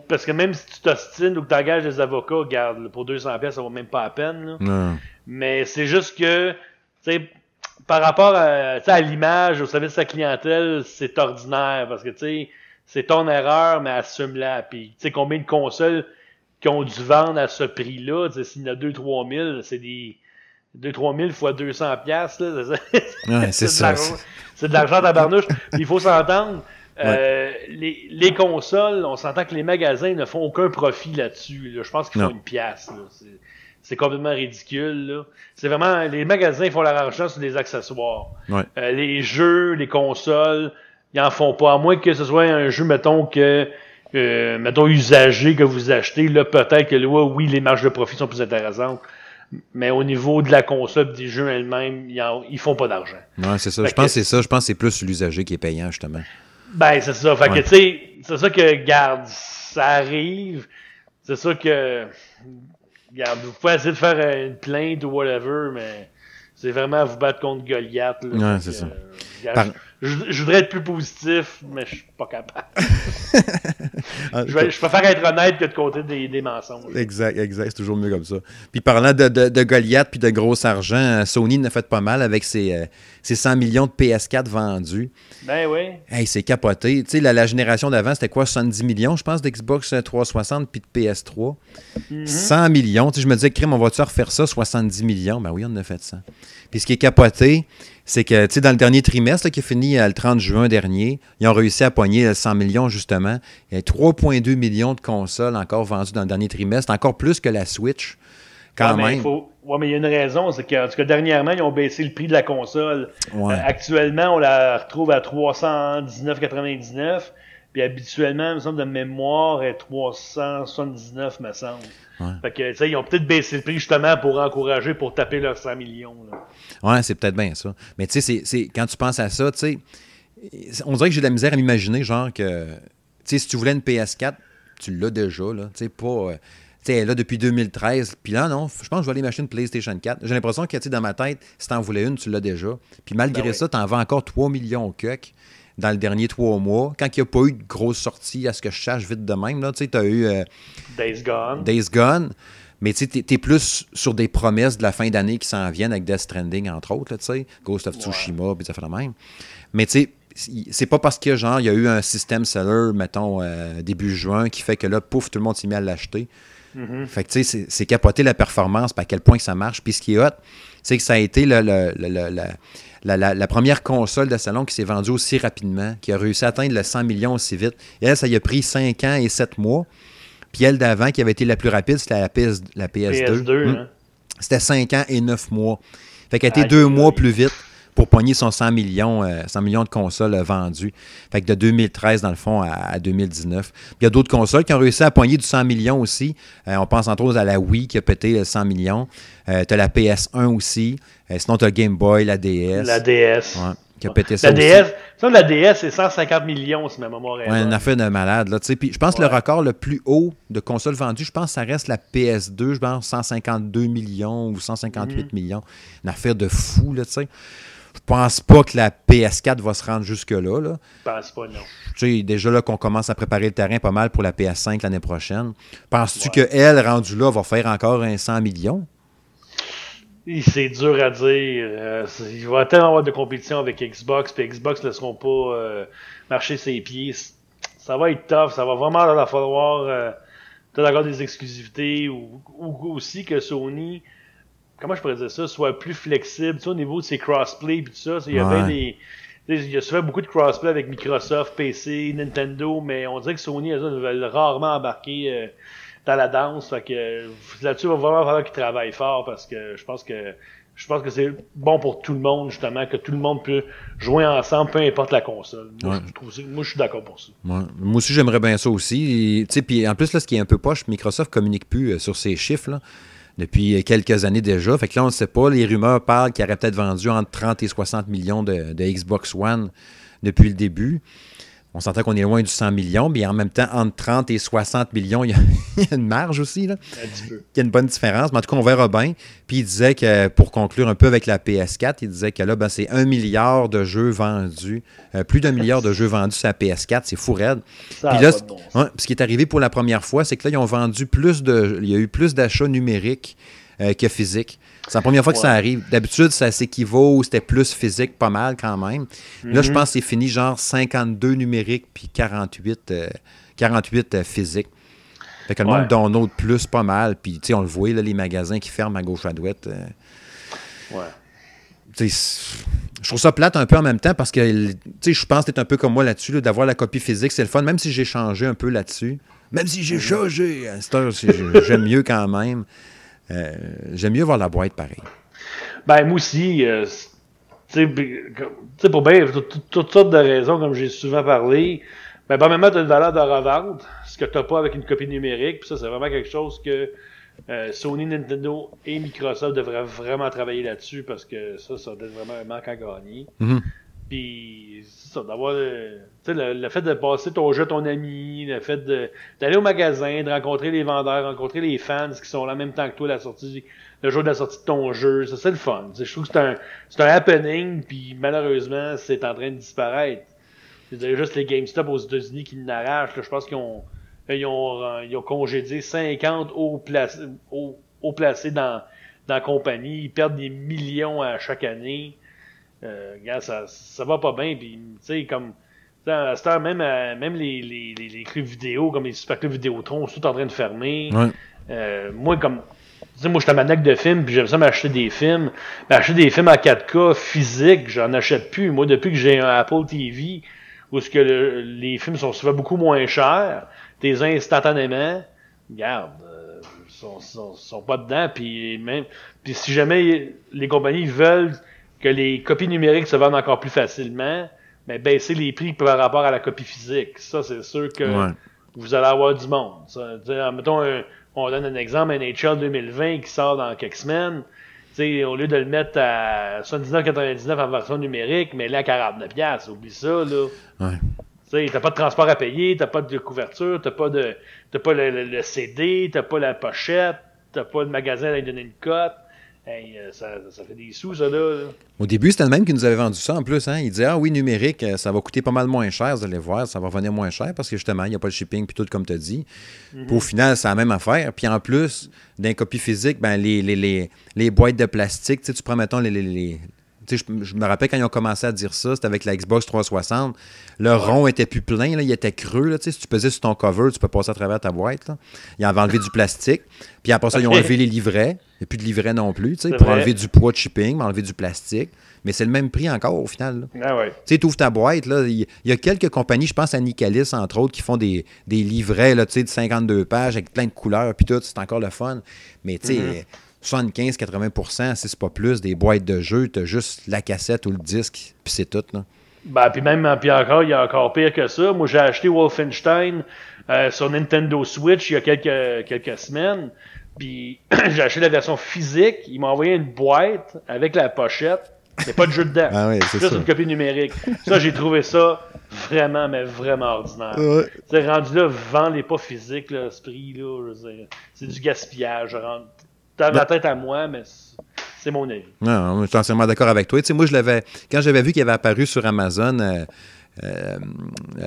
parce que même si tu t'ostines ou que tu engages des avocats, garde, pour 200 pièces, ça vaut même pas la peine. Mais c'est juste que, par rapport à, à l'image, au service de sa clientèle, c'est ordinaire parce que, tu sais, c'est ton erreur, mais assume-la. Puis, tu sais, combien de consoles qui ont dû vendre à ce prix-là, s'il y en a 2-3 000, c'est des 2-3 000 fois 200 pièces c'est ça. [LAUGHS] C'est de l'argent à barnouche. il faut s'entendre. Euh, les, les, consoles, on s'entend que les magasins ne font aucun profit là-dessus. Je pense qu'ils font une pièce. C'est complètement ridicule. C'est vraiment les magasins font leur argent sur des accessoires. Euh, les jeux, les consoles, ils en font pas. À moins que ce soit un jeu, mettons que euh, mettons usagé que vous achetez, là peut-être que là, oui, les marges de profit sont plus intéressantes. Mais au niveau de la console des jeux elles-mêmes, ils, ils font pas d'argent. Ouais, c'est ça. je pense que c'est ça. Je pense que c'est plus l'usager qui est payant, justement. Ben, c'est ça. Fait que, tu sais, c'est ça que, garde, ça arrive. C'est ça que, garde, vous pouvez essayer de faire une plainte ou whatever, mais c'est vraiment à vous battre contre Goliath. Là, ouais, c'est ça. Euh, je, voudrais être plus positif, mais je suis pas capable. [LAUGHS] Je, préfère être honnête que de côté des, des mensonges. Exact, exact. C'est toujours mieux comme ça. Puis parlant de, de, de Goliath puis de gros argent, euh, Sony n'a fait pas mal avec ses, euh, ses 100 millions de PS4 vendus. Ben oui. Hey, c'est capoté. Tu sais, la, la, génération d'avant, c'était quoi 70 millions, je pense, d'Xbox 360 puis de PS3. 100 mhm. millions. Tu sais, je me disais, crime, on va-tu refaire ça 70 millions? Ben oui, on en a fait ça. Puis ce qui est capoté, c'est que, tu sais, dans le dernier trimestre qui est fini euh, le 30 juin dernier, ils ont réussi à poigner 100 millions, justement. Il y a 3,2 millions de consoles encore vendues dans le dernier trimestre, encore plus que la Switch, quand même. Oui, mais il y a une raison, c'est qu'en tout cas, dernièrement, ils ont baissé le prix de la console. Euh, actuellement, on la retrouve à 319,99. Puis habituellement, il me semble de mémoire, est 379, me semble. Fait que, ils ont peut-être baissé le prix justement pour encourager, pour taper leurs 100 millions. Là. Ouais, c'est peut-être bien ça. Mais tu sais, c'est, quand tu penses à ça, tu sais, on dirait que j'ai de la misère à m'imaginer, genre que, tu sais, si tu voulais une PS4, tu l'as déjà, là. Tu sais, pas. Euh, tu sais, là depuis 2013. Puis là, non, je pense que je vais aller m'acheter une PlayStation 4. J'ai l'impression que, tu dans ma tête, si tu en voulais une, tu l'as déjà. Puis malgré ben ça, tu en vends encore 3 millions au cuck dans le dernier trois mois. Quand il n'y a pas eu de grosse sortie, à ce que je cherche vite de même, tu as eu. Euh, Days Gone. Days Gone. Mais tu es, plus sur des promesses de la fin d'année qui s'en viennent avec Death Stranding, entre autres, tu sais, Ghost of Tsushima, puis ça fait la même. Mais tu sais, c'est pas parce que genre il y a eu un système seller, mettons, euh, début juin, qui fait que là, pouf, tout le monde s'est mis à l'acheter. Mm-hmm. Fait que tu sais, c'est capoter la performance, puis à quel point ça marche. Puis ce qui est hot, c'est que ça a été le, la, première console de salon qui s'est vendue aussi rapidement, qui a réussi à atteindre le 100 millions aussi vite. Et elle, ça y a pris 5 ans et 7 mois. Puis elle d'avant, qui avait été la plus rapide, c'était la, PS, la PS2. PS2 hein. C'était 5 ans et 9 mois. Fait qu'elle a été 2 mois plus vite pour pogner son 100 millions, 100 euh, millions de consoles vendues. Fait que de 2013, dans le fond, à, 2019. il y a d'autres consoles qui ont réussi à pogner du 100 millions aussi. Euh, on pense entre autres à la Wii qui a pété 100 millions. Euh, tu as la PS1 aussi. Sinon, tu as Game Boy, la DS. La DS. qui a pété ça la DS, ça, la DS, c'est 150 millions, si ma mémoire est Ouais, une affaire de malade. Là, puis je pense que le record le plus haut de consoles vendues, je pense que ça reste la PS2, je pense 152 millions ou 158 mhm. millions. Une affaire de fou, là, tu sais. Je pense pas que la PS4 va se rendre jusque-là. Là. Je pense pas, non. Tu sais, déjà là qu'on commence à préparer le terrain pas mal pour la PS5 l'année prochaine. Penses-tu qu'elle, rendue là, va faire encore un 100 millions? C'est dur à dire. Euh, il va tellement avoir de compétition avec Xbox, puis Xbox ne laisseront pas euh, marcher ses pieds. Ça va être tough, ça va vraiment leur falloir euh, peut-être encore des exclusivités ou, ou, aussi que Sony comment je pourrais dire ça, soit plus flexible, tu sais, au niveau de ses crossplay et tout ça. Il y a bien des, il y a souvent beaucoup de crossplay avec Microsoft, PC, Nintendo, mais on dirait que Sony, elles veulent rarement embarquer euh, dans la danse. Fait que là-dessus, il va vraiment falloir qu'ils travaillent fort parce que je pense que je pense que c'est bon pour tout le monde, justement, que tout le monde peut jouer ensemble, peu importe la console. Moi, je, trouve moi je suis d'accord pour ça. Moi aussi, j'aimerais bien ça aussi. Puis en plus, là, ce qui est un peu poche, Microsoft communique plus euh, sur ces chiffres. Là depuis quelques années déjà. Fait que là, on ne sait pas. Les rumeurs parlent qu'il aurait peut-être vendu entre 30 et 60 millions de, de Xbox One depuis le début. On s'entend qu'on est loin du 100 millions, mais en même temps, entre 30 et 60 millions, [LAUGHS] il y a, une marge aussi. Là. Il y a une bonne différence, mais en tout cas, on verra bien. Puis il disait que, pour conclure un peu avec la PS4, il disait que là, ben, c'est un milliard de jeux vendus, euh, plus d'un milliard de jeux vendus sur la PS4, c'est fou raide. Puis là, ce qui est arrivé pour la première fois, c'est que là, ils ont vendu plus de. Il y a eu plus d'achats numériques euh, que physiques. C'est la première fois que ça arrive. D'habitude, ça s'équivaut, c'était plus physique, pas mal quand même. Là, je mhm. pense que c'est fini, genre 52 numériques puis 48, 48 euh, euh, physiques. Fait que le monde donne plus, pas mal. Puis, tu sais, on le voit, là, les magasins qui ferment à gauche à droite. Euh. ouais. Je trouve ça plate un peu en même temps parce que, tu sais, je pense que tu un peu comme moi là-dessus, d'avoir la copie physique, c'est le fun, même si j'ai changé un peu là-dessus. Même si j'ai mhm. changé, j'aime mieux quand même. Euh, j'aime mieux voir la boîte pareil. Ben, moi aussi, euh, tu sais, pour bien toutes sortes de raisons, comme j'ai souvent parlé, ben, premièrement, tu as une valeur de revente, ce que tu n'as pas avec une copie numérique, puis ça, c'est vraiment quelque chose que euh, Sony, Nintendo et Microsoft devraient vraiment travailler là-dessus parce que ça, ça doit être vraiment un manque à gagner. Mm-hmm. Puis, ça, d'avoir le, le, fait de passer ton jeu à ton ami, le fait d'aller au magasin, de rencontrer les vendeurs, rencontrer les fans qui sont là en même temps que toi la sortie, le jour de la sortie de ton jeu, ça c'est le fun. je trouve que c'est un, c'est un happening, puis malheureusement, c'est en train de disparaître. C'est juste les GameStop aux États-Unis qui l'arrachent. Je pense qu'ils ont, ils ont, ils ont congédié 50 hauts placés, hauts, placés dans, dans la compagnie. Ils perdent des millions à chaque année. Euh, ça, ça va pas bien. Puis, tu sais, comme. À cette heure, même, euh, même les, les, les, clubs vidéo, comme les super clubs Vidéotron, sont tout en train de fermer. Euh, moi, comme. Tu sais, moi, je suis un maniaque de films, puis j'aime ça m'acheter des films. Mais acheter des films en 4K physique, j'en achète plus. Moi, depuis que j'ai un Apple TV, où ce que les films sont souvent beaucoup moins chers, t'es instantanément, regarde, euh, sont, sont, sont, pas dedans, puis même, puis si jamais les compagnies veulent que les copies numériques se vendent encore plus facilement, mais baisser les prix par rapport à la copie physique. Ça, c'est sûr que vous allez avoir du monde. Ça, mettons, on donne un exemple, NHL 2020 qui sort dans quelques semaines. au lieu de le mettre à 79,99 en version numérique, mais là à 49$, oublie ça, là. Ouais. t'as pas de transport à payer, t'as pas de couverture, t'as pas de, t'as pas le, le, CD, t'as pas la pochette, t'as pas de magasin à lui donner une cote. Hey, euh, ça, ça, fait des sous, ça, là. Au début, c'était le même qui nous avait vendu ça en plus. Hein? Il disait Ah oui, numérique, euh, ça va coûter pas mal moins cher, vous allez voir, ça va revenir moins cher parce que justement, il n'y a pas de shipping puis tout comme tu as dit. Mhm. Puis au final, c'est la même affaire. Puis en plus, d'un copie physique, ben, les, les, les, les boîtes de plastique, tu prends, mettons, les je, je, me rappelle quand ils ont commencé à dire ça, c'était avec la Xbox 360. Le rond était plus plein, là, il était creux. Là, si tu pesais sur ton cover, tu peux passer à travers ta boîte. Là. Ils avaient enlevé du plastique. Puis après ça, ils ont enlevé les livrets. Il n'y a plus de livrets non plus, pour enlever du poids de shipping, enlever du plastique. Mais c'est le même prix encore au final. Ah ouais. Tu ouvres ta boîte, là, il y, a quelques compagnies, je pense à Nicalis, entre autres, qui font des, des livrets là, de 52 pages avec plein de couleurs, puis tout, c'est encore le fun. Mais tu sais, mm-hmm. 75-80% si c'est pas plus, des boîtes de jeux, tu as juste la cassette ou le disque, puis c'est tout. Là. Ben, puis même, puis encore, il y a encore pire que ça. Moi, j'ai acheté Wolfenstein euh, sur Nintendo Switch il y a quelques, quelques semaines. Puis [CLEARS THROAT] j'ai acheté la version physique. Il m'a envoyé une boîte avec la pochette. Il n'y a pas de jeu dedans. [LAUGHS] ah oui, c'est Juste une copie numérique. Ça, j'ai trouvé ça vraiment, mais vraiment ordinaire. C'est rendu là, vends les pas physiques, là, ce prix-là. C'est du gaspillage. T'as la tête à moi, mais c'est mon avis. Non, je suis entièrement d'accord avec toi. Tu sais, moi, je l'avais. Quand j'avais vu qu'il avait apparu sur Amazon euh, euh,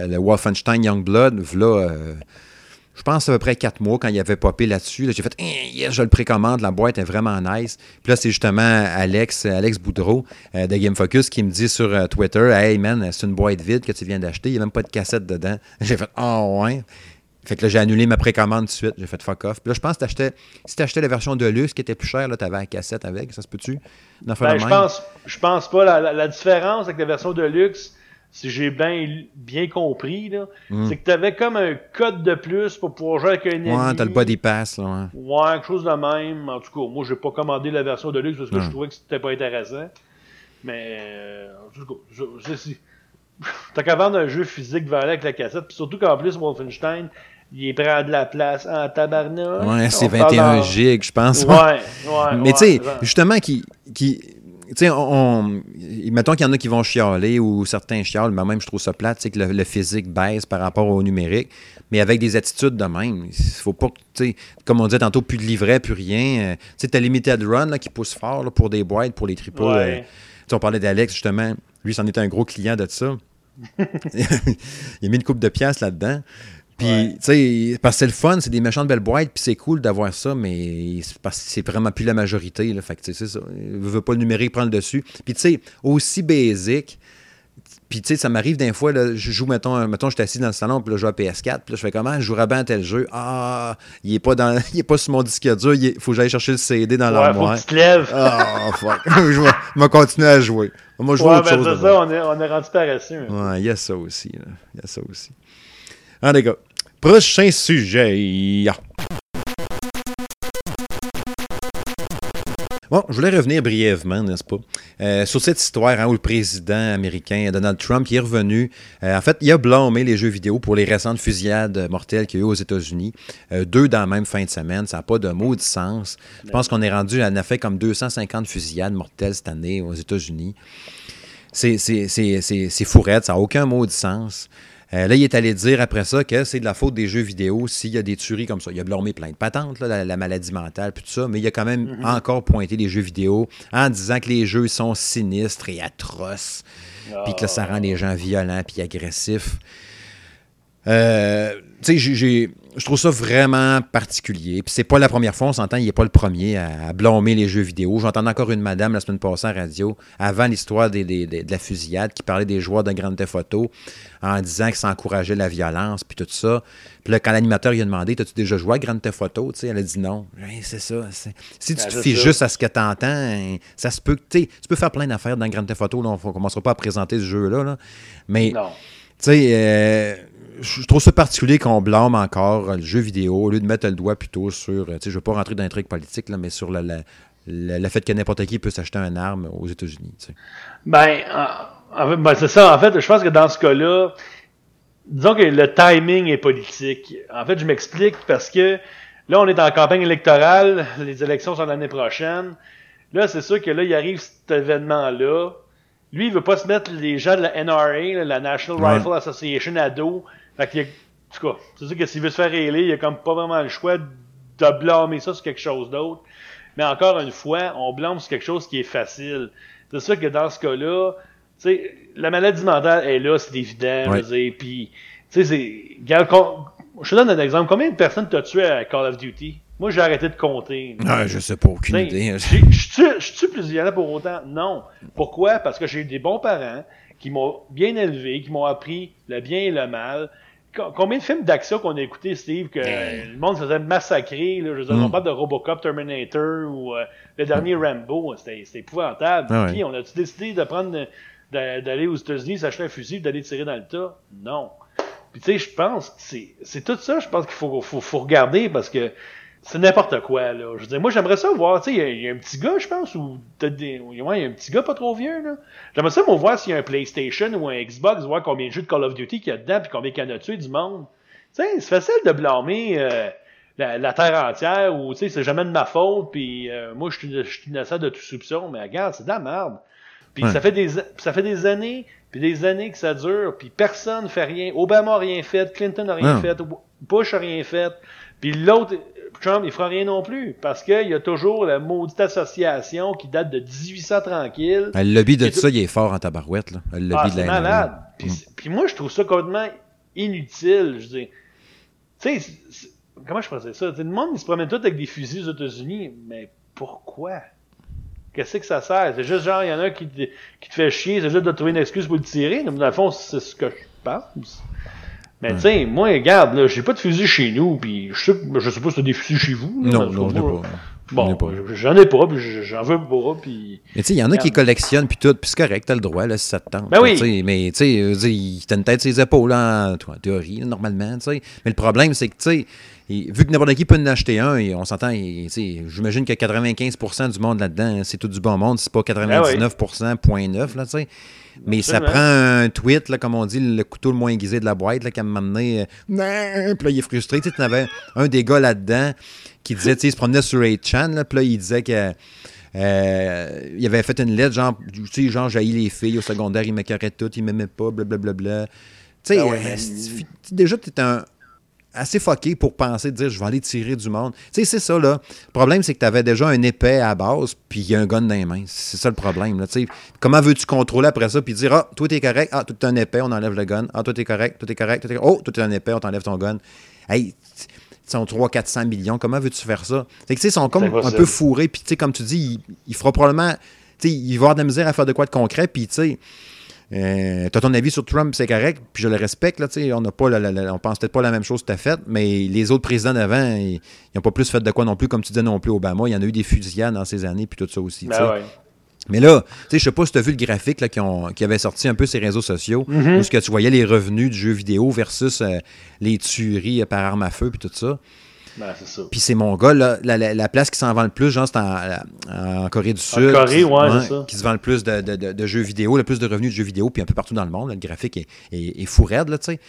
le Wolfenstein Youngblood, là, euh, je pense à peu près quatre mois quand il avait popé là-dessus. j'ai fait eh, je le précommande, la boîte est vraiment nice. Puis là, c'est justement Alex, Alex Boudreau de Game Focus qui me dit sur Twitter Hey man, c'est une boîte vide que tu viens d'acheter, il n'y a même pas de cassette dedans. J'ai fait Oh ouais. Fait que là, j'ai annulé ma précommande tout de suite. J'ai fait fuck off. Puis là, je pense que t'achetais, si t'achetais la version de luxe qui était plus chère, là, t'avais la cassette avec. Ça se peut-tu? Ben, je pense, je pense pas. La, la, différence avec la version de luxe, si j'ai bien, bien compris, là, Hmm. c'est que t'avais comme un code de plus pour pouvoir jouer avec un ennemi. Ouais, t'as le body pass, là, ouais. Ouais, quelque chose de même. En tout cas, moi, j'ai pas commandé la version de luxe parce que je trouvais que c'était pas intéressant. Mais, euh, en tout cas, je, je sais. T'as qu'à vendre un jeu physique vers avec la cassette, puis surtout qu'en plus, Wolfenstein, il prend de la place en tabarnak. Ouais, c'est On parle 21 dans- gigs, je pense. Ouais, ouais. Mais tu sais, ouais. justement, qui. qui tu sais, on, on- mettons qu'il y en a qui vont chialer ou certains chialent, mais même je trouve ça plate, c'est que le, le physique baisse par rapport au numérique, mais avec des attitudes de même. Il faut pas que, tu sais, comme on disait tantôt, plus de livret, plus rien. Euh, Tu sais, t'as Limited Run là, qui pousse fort là, pour des boîtes, pour les triples. Ouais. euh, tu sais, on parlait d'Alex, justement. Lui, c'en était un gros client de ça. [LAUGHS] [LAUGHS] il a mis une coupe de pièces là-dedans. Puis, tu sais, parce que c'est le fun, c'est des méchantes belles boîtes, puis c'est cool d'avoir ça, mais c'est parce que c'est vraiment plus la majorité. Là, fait que, tu sais, c'est ça. Je veux pas le numérique prendre le dessus. Puis, tu sais, aussi basic, puis, tu sais, ça m'arrive des fois, là, je joue, mettons, mettons je suis assis dans le salon, puis là, je joue à PS4, puis là, je fais comment? Je bien à tel jeu. Ah, il est pas, dans, [LAUGHS] il est pas sur mon disque dur, il est- faut que j'aille chercher le CD dans Ouais, faut l'armoire. que tu te lèves. Ah, fuck. [LAUGHS] je vais continuer à jouer. Moi, je joue ouais, autre ben chose. c'est ça, on est, on est rendu paresseux. Ouais, il y a ça aussi. là. Il y a ça aussi. Ah, les gars. Prochain sujet. Bon, je voulais revenir brièvement, n'est-ce pas, euh, sur cette histoire hein, où le président américain Donald Trump est revenu. euh, en fait, il a blâmé les jeux vidéo pour les récentes fusillades mortelles qu'il y a eu aux États-Unis. Euh, deux dans la même fin de semaine. Ça n'a pas de maudit sens. Je pense qu'on est rendu, on a fait comme 250 fusillades mortelles cette année aux États-Unis. C'est- fourrette, ça n'a aucun mot de sens. Euh, là, il est allé dire après ça que c'est de la faute des jeux vidéo s'il y a des tueries comme ça. Il a blâmé plein de patentes, là, la, la maladie mentale, puis tout ça, mais il a quand même encore pointé les jeux vidéo en disant que les jeux sont sinistres et atroces, puis que là, ça rend les gens violents puis agressifs. Euh, tu sais, j'ai- je trouve ça vraiment particulier. Puis c'est pas la première fois, on s'entend, il n'est pas le premier à, à blâmer les jeux vidéo. J'entendais encore une madame la semaine passée en radio, avant l'histoire des- des- des- de la fusillade, qui parlait des joueurs de Grand Theft Auto en disant que ça encourageait la violence, puis tout ça. Puis là, quand l'animateur lui a demandé T'as-tu déjà joué à Grand Theft Auto Tu sais, Elle a dit non. Ouais, c'est ça. Si tu Ben, te fies ça. juste à ce que tu entends, ça se peut que. tu peux faire plein d'affaires dans Grand Theft Auto. Là, on ne commencera pas à présenter ce jeu-là. là. Mais. Non. Tu sais, euh, je trouve ça particulier qu'on blâme encore le jeu vidéo au lieu de mettre le doigt plutôt sur. je ne veux pas rentrer dans truc politique, là, mais sur la- la- la- le fait que n'importe qui peut s'acheter une arme aux États-Unis. Ben, en- en fait, ben, c'est ça. En fait, je pense que dans ce cas-là, disons que le timing est politique. En fait, je m'explique parce que là, on est en campagne électorale, les élections sont l'année prochaine. Là, c'est sûr que là, il arrive cet événement-là. Lui, il veut pas se mettre les gens de la NRA, la National Ouais. Rifle Association, à dos. Fait qu'il en tout cas, c'est sûr que s'il veut se faire élire, il a comme pas vraiment le choix de blâmer ça sur quelque chose d'autre. Mais encore une fois, on blâme sur quelque chose qui est facile. C'est sûr que dans ce cas-là, tu sais, la maladie mentale est là, c'est évident. Ouais. Puis, tu sais, c'est. Je te donne un exemple. Combien de personnes t'as tué à Call of Duty? Moi, j'ai arrêté de compter. Ah, je sais pas, aucune T'sais, idée. Je tue- je tue plus violent pour autant? Non. Pourquoi? Parce que j'ai des bons parents qui m'ont bien élevé, qui m'ont appris le bien et le mal. Co- Combien de films d'action qu'on a écouté, Steve, que le monde se faisait massacrer? Là, je veux dire, Mm. On parle de Robocop, Terminator ou euh, le dernier Rambo. C'était c'était épouvantable. Ah ouais. Puis, on a-tu décidé de prendre d'aller aux États-Unis, s'acheter un fusil, d'aller tirer dans le tas? Non. Puis tu sais, je pense que c'est c'est tout ça, je pense qu'il faut, faut, faut regarder parce que c'est n'importe quoi, là. Je veux dire, moi, j'aimerais ça voir, tu sais, il y a- il y, a un petit gars, je pense, ou peut-être des... Ouais, il y a un petit gars pas trop vieux, là. J'aimerais ça, moi, voir s'il y a un PlayStation ou un Xbox, voir combien de jeux de Call of Duty qu'il y a dedans, puis combien qu'il y en a tué du monde. Tu sais, c'est facile de blâmer euh, la, la terre entière, ou, tu sais, c'est jamais de ma faute, puis euh, moi, je suis je suis innocent de tout soupçon, mais regarde, c'est de la merde. Puis Ouais. ça fait des ça fait des années, puis des années que ça dure, puis personne fait rien. Obama a rien fait, Clinton a rien fait, Bush a rien fait, puis l'autre Trump il fera rien non plus parce qu'il y a toujours la maudite association qui date de 1800 tranquille. Le lobby de tout ça, il est fort en tabarouette. Là. Le lobby Ah, de la malade. Puis, Mm. puis moi je trouve ça complètement inutile, je dis. Tu sais, comment je pensais ça? Tu sais, le monde, ils se promènent tous avec des fusils aux États-Unis, mais pourquoi? Qu'est-ce que ça sert? C'est juste genre, il y en a un qui te, qui te fait chier, c'est juste de trouver une excuse pour le tirer. Dans le fond, c'est ce que je pense. Mais tu sais, moi, regarde, là, j'ai pas de fusil chez nous, puis je sais, je sais pas si t'as des fusils chez vous. là, Non, non, je n'ai moi, pas. Bon, J'en ai pas. j'en ai pas, puis j'en veux pas, puis... Mais tu sais, il y en a qui collectionnent, puis tout, puis c'est correct, t'as le droit, là, si ça te tente. Ben oui. Mais tu sais, t'as une tête sur les épaules, en, en théorie, normalement, tu sais. Mais le problème, c'est que, tu sais, vu que n'importe qui peut en acheter un, et on s'entend, j'imagine que 95% du monde là-dedans, c'est tout du bon monde, c'est pas 99%, point neuf, là, tu sais. Mais ça prend un tweet, là, comme on dit, le couteau le moins aiguisé de la boîte, là, qui amené. euh, Nan puis là, il est frustré. Tu sais, avais un des gars là-dedans qui disait, tu sais, il se promenait sur 8chan, là, puis là, il disait que. euh, il avait fait une lettre, genre, tu sais, genre, j'ai les filles au secondaire, il m'écœurait tout, il m'aimait pas, blablabla. Tu sais, ouais, euh, déjà, tu es un, assez fucké pour penser, dire, je vais aller tirer du monde. Tu sais, c'est ça, là. Le problème, c'est que tu avais déjà un épais à base, puis il y a un gun dans les mains. C'est ça le problème, là. Tu sais, comment veux-tu contrôler après ça, puis dire, ah, toi, t'es correct, ah, toi, t'es un épais, on enlève le gun, ah, toi, t'es correct, toi, t'es correct, toi, t'es Oh, toi, t'es un épais, on t'enlève ton gun. Hey, sont 300-400 millions, comment veux-tu faire ça? Tu sais, ils sont comme un peu fourrés, puis, tu sais, comme tu dis, il, il fera probablement, tu sais, il va avoir de la misère à faire de quoi de concret, puis, tu sais, euh, t'as ton avis sur Trump, c'est correct, puis je le respecte, là, tu on n'a pas la- la- la- on pense peut-être pas la même chose que tu as fait, mais les autres présidents d'avant, ils n'ont pas plus fait de quoi non plus, comme tu disais non plus, Obama, il y en a eu des fusillades dans ces années, puis tout ça aussi, tu. Ben ouais. Mais là, tu sais, je sais pas si tu as vu le graphique là, qui, ont, qui avait sorti un peu ces réseaux sociaux, Mm-hmm. où ce que tu voyais les revenus du jeu vidéo versus euh, les tueries euh, par arme à feu, puis tout ça. Ben, c'est ça. Puis c'est mon gars, là, la, la- la place qui s'en vend le plus, genre, c'est en, en Corée du Sud. Corée, qui- ouais, c'est ça. Qui se vend le plus de, de- de- de jeux vidéo, le plus de revenus de jeux vidéo, puis un peu partout dans le monde. là, le graphique est, est, est fou raide, là, tu sais.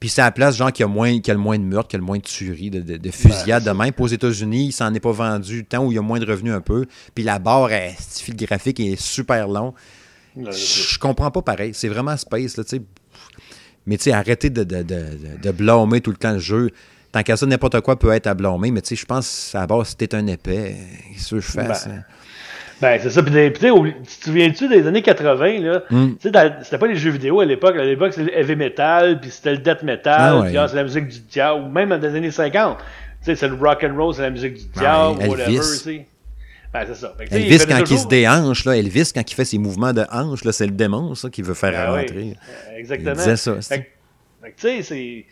Puis c'est la place, genre, qui a, moins, qui a le moins de meurtres, qui a le moins de tueries, de, de, de fusillades de même. Aux États-Unis, il s'en est pas vendu tant où il y a moins de revenus un peu. Puis la barre, elle, le graphique est super long. Ben, Je, comprends pas pareil. C'est vraiment space, là, tu sais. Mais tu sais, arrêtez de, de, de, de, de blâmer tout le temps le jeu. Tant qu'à ça, n'importe quoi peut être à blâmer. Mais tu sais, je pense, à la base, si t'es un épais, qu'est-ce que je fasse? Ben, hein? Ben, c'est ça. Puis, tu te souviens-tu des années 80, là? Mm. Tu sais, c'était pas les jeux vidéo à l'époque. À l'époque, c'était le heavy metal, puis c'était le death metal, Ah ouais. puis ah, c'est la musique du diable, ou même dans les années 50. Tu sais, c'est le rock and roll, c'est la musique du diable, Ouais, whatever, tu sais. Ben, c'est ça. Que, Elvis, quand il se déhanche, là, Elvis, quand il fait ses mouvements de hanche, là, c'est le démon, ça, qui veut faire Ben rentrer. euh, Exactement. Il disait ça, Fait fait que, tu sais, c'est.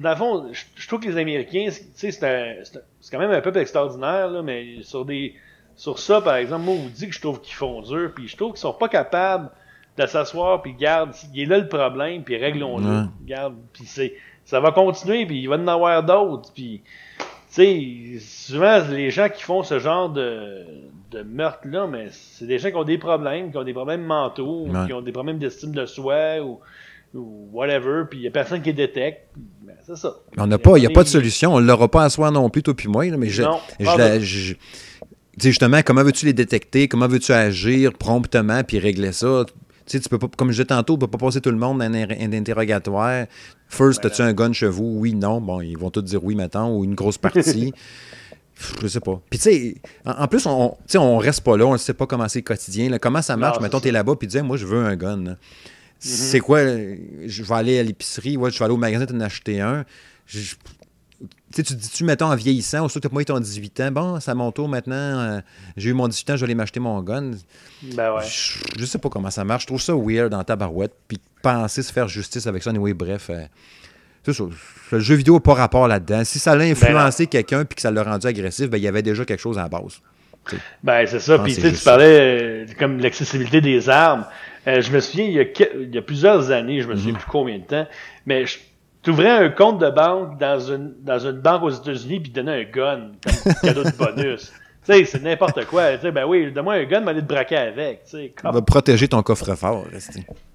Dans le fond, je, je trouve que les Américains, c'est- tu sais, c'est un- c'est un- c'est quand même un peuple extraordinaire, là, mais sur des. Sur ça, par exemple, moi, on vous dit que je trouve qu'ils font dur, puis je trouve qu'ils sont pas capables de s'asseoir, puis garde, il est là le problème, puis réglons-le. Ouais. Garde, puis c'est. Ça va continuer, puis il va en avoir d'autres, puis. Tu sais, souvent, les gens qui font ce genre de, de meurtre-là, mais c'est des gens qui ont des problèmes, qui ont des problèmes mentaux, qui ont des problèmes d'estime de soi, ou, ou whatever, puis il n'y a personne qui détecte. Ben, c'est ça. On n'a pas, il n'y a pas de solution. On ne l'aura pas à soi non plus, toi puis moi. là, mais je, Non, je la- je- justement, comment veux-tu les détecter? Comment veux-tu agir promptement puis régler ça? Tu sais, tu peux pas, comme je disais tantôt, tu peux pas passer tout le monde dans un, un interrogatoire. First, Ben as-tu un gun chez vous? Oui, non. Bon, ils vont tous dire oui maintenant ou une grosse partie. [LAUGHS] je sais pas. Puis, tu sais, en, plus, on, on reste pas là, on ne sait pas comment c'est quotidien. là. Comment ça marche? Mettons, tu es là-bas, puis tu dis, moi, je veux un gun. là. C'est quoi? euh, Je vais aller à l'épicerie, ouais, je vais aller au magasin t'en acheter un. Je- je- tu sais, tu te dis-tu, mettons, en vieillissant, au que tu as pas eu ton 18 ans, bon, c'est à mon tour maintenant, euh, j'ai eu mon 18 ans, je vais aller m'acheter mon gun. Ben ouais. Je, je sais pas comment ça marche. Je trouve ça weird dans ta barouette. Puis penser se faire justice avec ça, anyway, bref. euh, c'est ça. Le jeu vidéo n'a pas rapport là-dedans. Si ça l'a influencé quelqu'un puis que ça l'a rendu agressif, ben, il y avait déjà quelque chose à la base. Ben, c'est ça. Puis, tu parlais euh, comme l'accessibilité des armes. Euh, je me souviens, il y, a il y a plusieurs années, je me Mhm. souviens plus combien de temps, mais tu ouvrais un compte de banque dans une, dans une banque aux États-Unis puis donnais un gun comme cadeau de bonus. [LAUGHS] tu sais, c'est n'importe quoi. Tu sais, ben oui, donne-moi un gun, mais aller te braquer avec. Tu sais, comme- va protéger ton coffre-fort.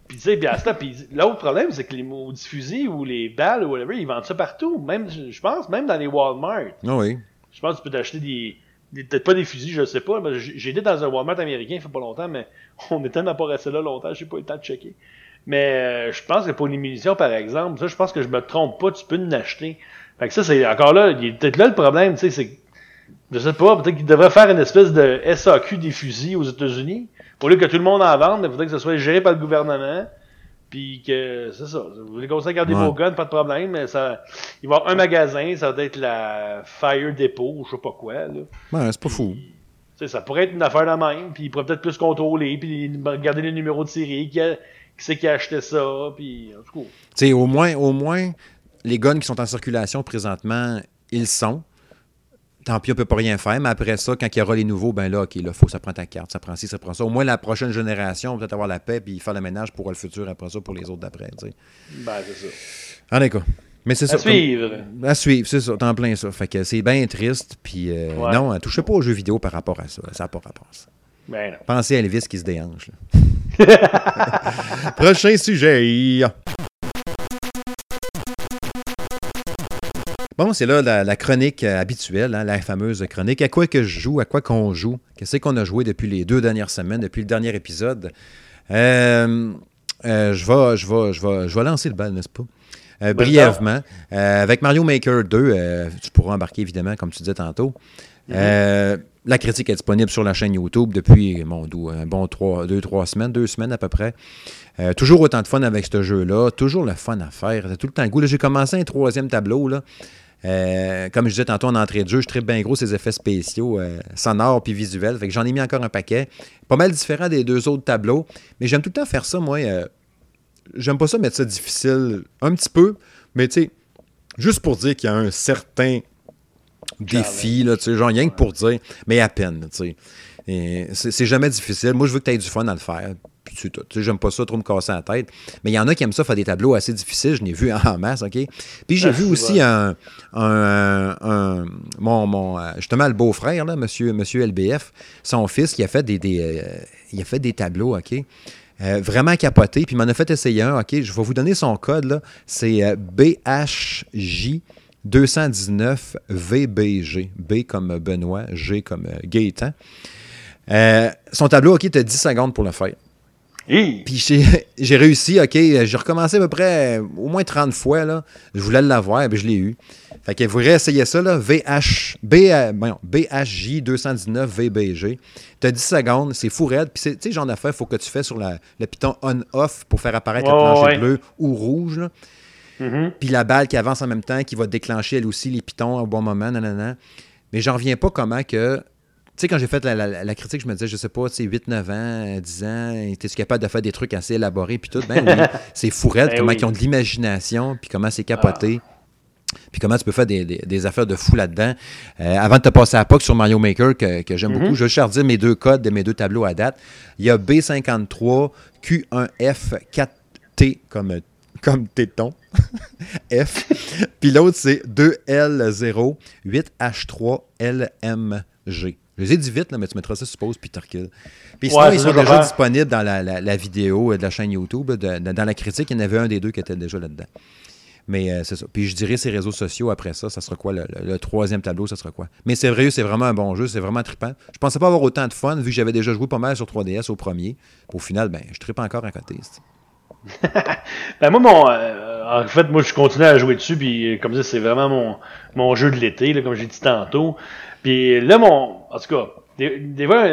Puis, tu sais, puis à ça, puis l'autre problème, c'est que les maudits fusils ou les balles ou whatever, ils vendent ça partout. Même, je je pense, même dans les Walmart. Ah oui. Je pense que tu peux t'acheter des- Peut-être pas des fusils, je sais pas. mais été dans un Walmart américain il fait pas longtemps, mais [LAUGHS] on est tellement pas resté là longtemps, j'ai pas eu le temps de checker. Mais euh, je pense que pour les munitions, par exemple, ça, je pense que je me trompe pas, tu peux en acheter. Fait que ça, c'est encore là, il est peut-être là le problème, tu sais, c'est. Je sais pas, peut-être qu'il devrait faire une espèce de SAQ des fusils aux États-Unis. Au lieu que tout le monde en vende, il faudrait que ce soit géré par le gouvernement. Puis que c'est ça. Vous voulez commencer à garder Ouais. vos guns, pas de problème, mais ça. Il va y avoir un magasin, ça va être la Fire Depot, ou je sais pas quoi, là. Ouais, c'est pas fou. Ça pourrait être une affaire de même, puis il pourrait peut-être plus contrôler, puis regarder les numéros de série, qui, a- qui c'est qui a acheté ça, puis en tout cas. Tu sais, au moins, au moins, les guns qui sont en circulation présentement, ils sont. Tant pis, on peut pas rien faire, mais après ça, quand il y aura les nouveaux, ben là, OK, là, faut, ça prend ta carte, ça prend ci, ça prend ça. Au moins, la prochaine génération, peut-être avoir la paix, puis faire le ménage pour le futur après ça, pour les autres d'après, tu sais. Ben, c'est ça. En cas. Mais c'est À ça. suivre. comme- à suivre, c'est ça, en plein ça. Fait que c'est bien triste, puis euh, Ouais. non, touchez pas aux jeux vidéo par rapport à ça. Ça n'a pas rapport à ça. Ben non. Pensez à Elvis qui se déhanche. [LAUGHS] Prochain sujet. Bon, c'est là la, la chronique euh, habituelle, hein, la fameuse chronique. À quoi que je joue, à quoi qu'on joue, qu'est-ce qu'on a joué depuis les deux dernières semaines, depuis le dernier épisode? Euh, euh, je, vais, je, vais, je, vais, je vais lancer le bal, n'est-ce pas? Euh, brièvement. Avec Mario Maker 2, euh, tu pourras embarquer évidemment, comme tu disais tantôt. Euh, la critique est disponible sur la chaîne YouTube depuis mon doux, un bon trois, deux, trois semaines, deux semaines à peu près. Euh, toujours autant de fun avec ce jeu-là, toujours le fun à faire. Tout le temps le goût. Là, J'ai commencé un troisième tableau. Là. Euh, comme je disais tantôt en entrée de jeu, je tripe bien gros ces effets spéciaux, euh, sonores puis visuels. Fait que j'en ai mis encore un paquet. Pas mal différent des deux autres tableaux. Mais j'aime tout le temps faire ça, moi. euh, j'aime pas ça mettre ça difficile un petit peu, mais tu sais, juste pour dire qu'il y a un certain défi, là, tu sais, genre rien que pour dire, mais à peine, tu sais. C'est jamais difficile. Moi, je veux que tu aies du fun à le faire. Puis c'est tout. Tu sais, j'aime pas ça trop me casser la tête. Mais il y en a qui aiment ça faire des tableaux assez difficiles. Je n'ai vu [LAUGHS] en masse, OK? Puis j'ai Ah, vu aussi un, un- un- mon, mon, euh, justement, le beau-frère, là, monsieur, monsieur LBF, son fils, qui a fait des, des, euh, il a fait des tableaux, OK? Euh, vraiment capoté. Puis il m'en a fait essayer un, OK? Je vais vous donner son code, là. C'est euh, BHJ 219 VBG. B comme Benoît, G comme Gaétan. Euh, son tableau, OK, tu as 10 secondes pour le faire. Puis [LAUGHS] j'ai réussi, OK, j'ai recommencé à peu près au moins 30 fois, là. Je voulais l'avoir, puis je l'ai eu. Fait que vous réessayez ça, là, VH, B, voyons, BHJ 219 VBG. Tu as 10 secondes, c'est fou raide. Puis tu sais, genre d'affaire, il faut que tu fais sur la- le piton on-off pour faire apparaître le Ouais, plancher ouais. bleu ou rouge, là. Mhm. Puis la balle qui avance en même temps, qui va déclencher elle aussi les pitons au bon moment, nanana. Mais j'en reviens pas comment que. Tu sais, quand j'ai fait la, la- la critique, je me disais, je sais pas, tu sais, 8, 9 ans, euh, 10 ans, es-tu capable de faire des trucs assez élaborés, puis tout? Ben oui, [LAUGHS] c'est fou raide, Ben comment oui. ils ont de l'imagination, puis comment c'est capoté. Puis comment tu peux faire des, des- des affaires de fou là-dedans. Euh, avant de te passer à POC sur Mario Maker, que, que j'aime beaucoup, je vais juste redire mes deux codes de mes deux tableaux à date. Il y a B53, Q1F, 4T comme, comme téton. [LAUGHS] F. Puis l'autre, c'est 2L0, 8H3, LMG. Je les ai dit vite, là, mais tu mettras ça sur pause, puis tu recules. Puis sinon, Ouais, ils sont déjà disponibles dans la, la- la vidéo euh, de la chaîne YouTube. de- de- dans la critique, il y en avait un des deux qui était déjà là-dedans. Mais euh, c'est ça. Puis je dirais ses réseaux sociaux après ça, ça sera quoi? Le, le- le troisième tableau, ça sera quoi? Mais c'est vrai, c'est vraiment un bon jeu, c'est vraiment trippant. Je pensais pas avoir autant de fun, vu que j'avais déjà joué pas mal sur 3DS au premier. Au final, ben, je trippe encore à côté. [LAUGHS] Ben moi, mon, euh, en fait, moi, je continue à jouer dessus, puis euh, comme ça, c'est vraiment mon, mon jeu de l'été, comme j'ai dit tantôt. Puis là, mon, en tout cas, des, des fois,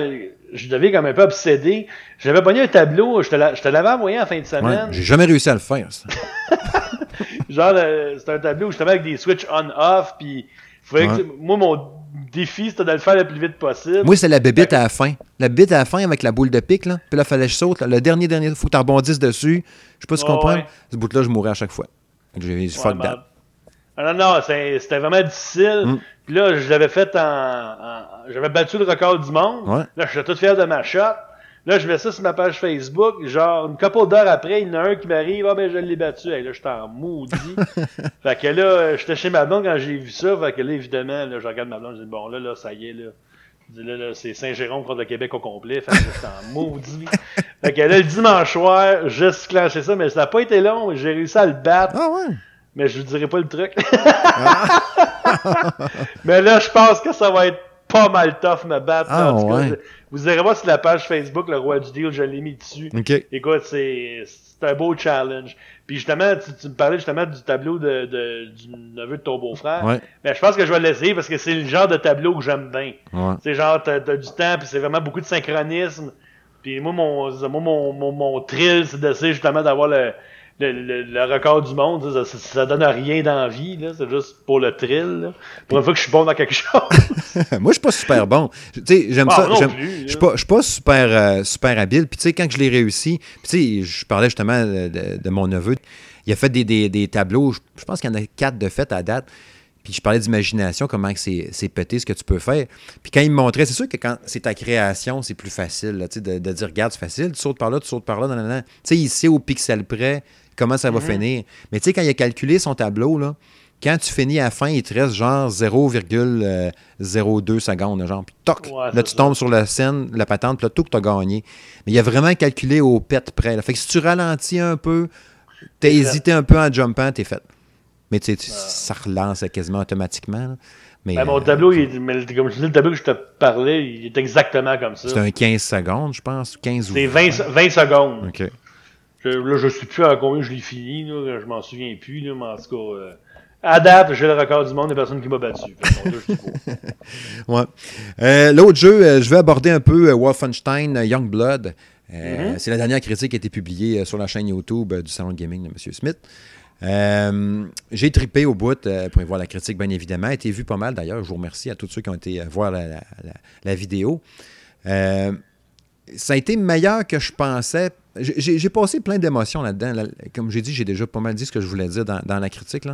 je deviens comme un peu obsédé. J'avais pogné un tableau, je te l'a- je te l'avais envoyé en fin de Ouais, semaine. j'ai jamais réussi à le faire. ça. [LAUGHS] Genre, euh, c'était un tableau justement avec des switches on-off, puis Ouais. moi, mon défi, c'était de le faire le plus vite possible. Moi, c'est la bébite à la fin. La bébite à la fin avec la boule de pique, là. Puis là, fallait que je saute. là. Le dernier, dernier, faut que tu rebondisses dessus. Je sais pas si tu comprends. Ce bout-là, je mourrais à chaque fois. J'ai fuck ben, that. Ah non, non, c'était vraiment difficile. Mm. Puis là, je l'avais fait en, en- J'avais battu le record du monde. Ouais. Là, je suis tout fier de ma shot. Là, je mets ça sur ma page Facebook. Genre, une couple d'heures après, il y en a un qui m'arrive. Ah, ben, je l'ai battu. Hey, là, j'étais en maudit. [LAUGHS] fait que là, j'étais chez ma blonde quand j'ai vu ça. Fait que là, évidemment, là, je regarde ma blonde. Je dis, bon, là, là, ça y est, là. Je dis, là, là, c'est Saint-Jérôme contre le Québec au complet. Fait que là, j'étais en [LAUGHS] maudit. fait que là, le dimanche soir, juste clenché ça. Mais ça n'a pas été long. J'ai réussi à le battre. Ah ouais? Mais je vous dirai pas le truc. [LAUGHS] mais là, je pense que ça va être pas mal tough me battre. Ah, En tout cas, ouais. je- vous irez voir sur la page Facebook, le roi du deal, je l'ai mis dessus. OK. Écoute, c'est c'est un beau challenge. Puis justement, tu, tu me parlais justement du tableau de, de- du neveu de ton beau-frère. Ouais. Mais je pense que je vais l'essayer parce que c'est le genre de tableau que j'aime bien. Ouais. C'est genre, t'as t'as du temps, puis c'est vraiment beaucoup de synchronisme. Puis moi, mon, moi, mon, mon, mon thrill, c'est d'essayer justement d'avoir le, le, record du monde, ça, ça, donne rien d'envie, c'est juste pour le thrill. Pour une fois que je suis bon dans quelque chose. [LAUGHS] Moi, je suis pas super bon. Tu sais, j'aime ah, ça. Je suis pas, pas super, euh, super habile. Puis tu sais, quand je l'ai réussi, tu sais, je parlais justement de, mon neveu. Il a fait des, des, des tableaux, je pense qu'il y en a quatre de fait à date. Puis je parlais d'imagination, comment c'est pété ce que tu peux faire. Puis quand il me montrait, c'est sûr que quand c'est ta création, c'est plus facile là, de, de dire, regarde, c'est facile, tu sautes par là, tu sautes par là, Tu sais, il sait au pixel près comment ça va mhm. finir. Mais tu sais, quand il a calculé son tableau, là, quand tu finis à la fin, il te reste genre 0,02 euh, secondes. Genre, puis toc, là, tu tombes sur la scène, la patente, puis là, tout que tu as gagné. Mais il a vraiment calculé au pet près. Là. Fait que si tu ralentis un peu, tu as hésité un peu en jumpant, t'es fait. Mais tu sais, ça relance quasiment automatiquement. Mais, ben, mon euh, tableau, il, comme je dis, le tableau que je te parlais, il est exactement comme ça. C'est un 15 secondes, je pense. 15 ou C'est 20, 20 secondes. OK. Je, là, je sais plus à combien je l'ai fini, là, je m'en souviens plus, là, mais en tout cas, euh, adapte, j'ai le record du monde des personnes qui m'ont battu. [LAUGHS] ouais. Euh, L'autre jeu, euh, je vais aborder un peu euh, Wolfenstein Youngblood. Mm-hmm. C'est la dernière critique qui a été publiée sur la chaîne YouTube du Salon de Gaming de M. Smith. j'ai tripé au bout pour y voir la critique, bien évidemment. Elle a été vue pas mal d'ailleurs. Je vous remercie à tous ceux qui ont été voir la, la, la vidéo. ça a été meilleur que je pensais j'ai passé plein d'émotions là-dedans. Comme j'ai dit, j'ai déjà pas mal dit ce que je voulais dire dans, la critique.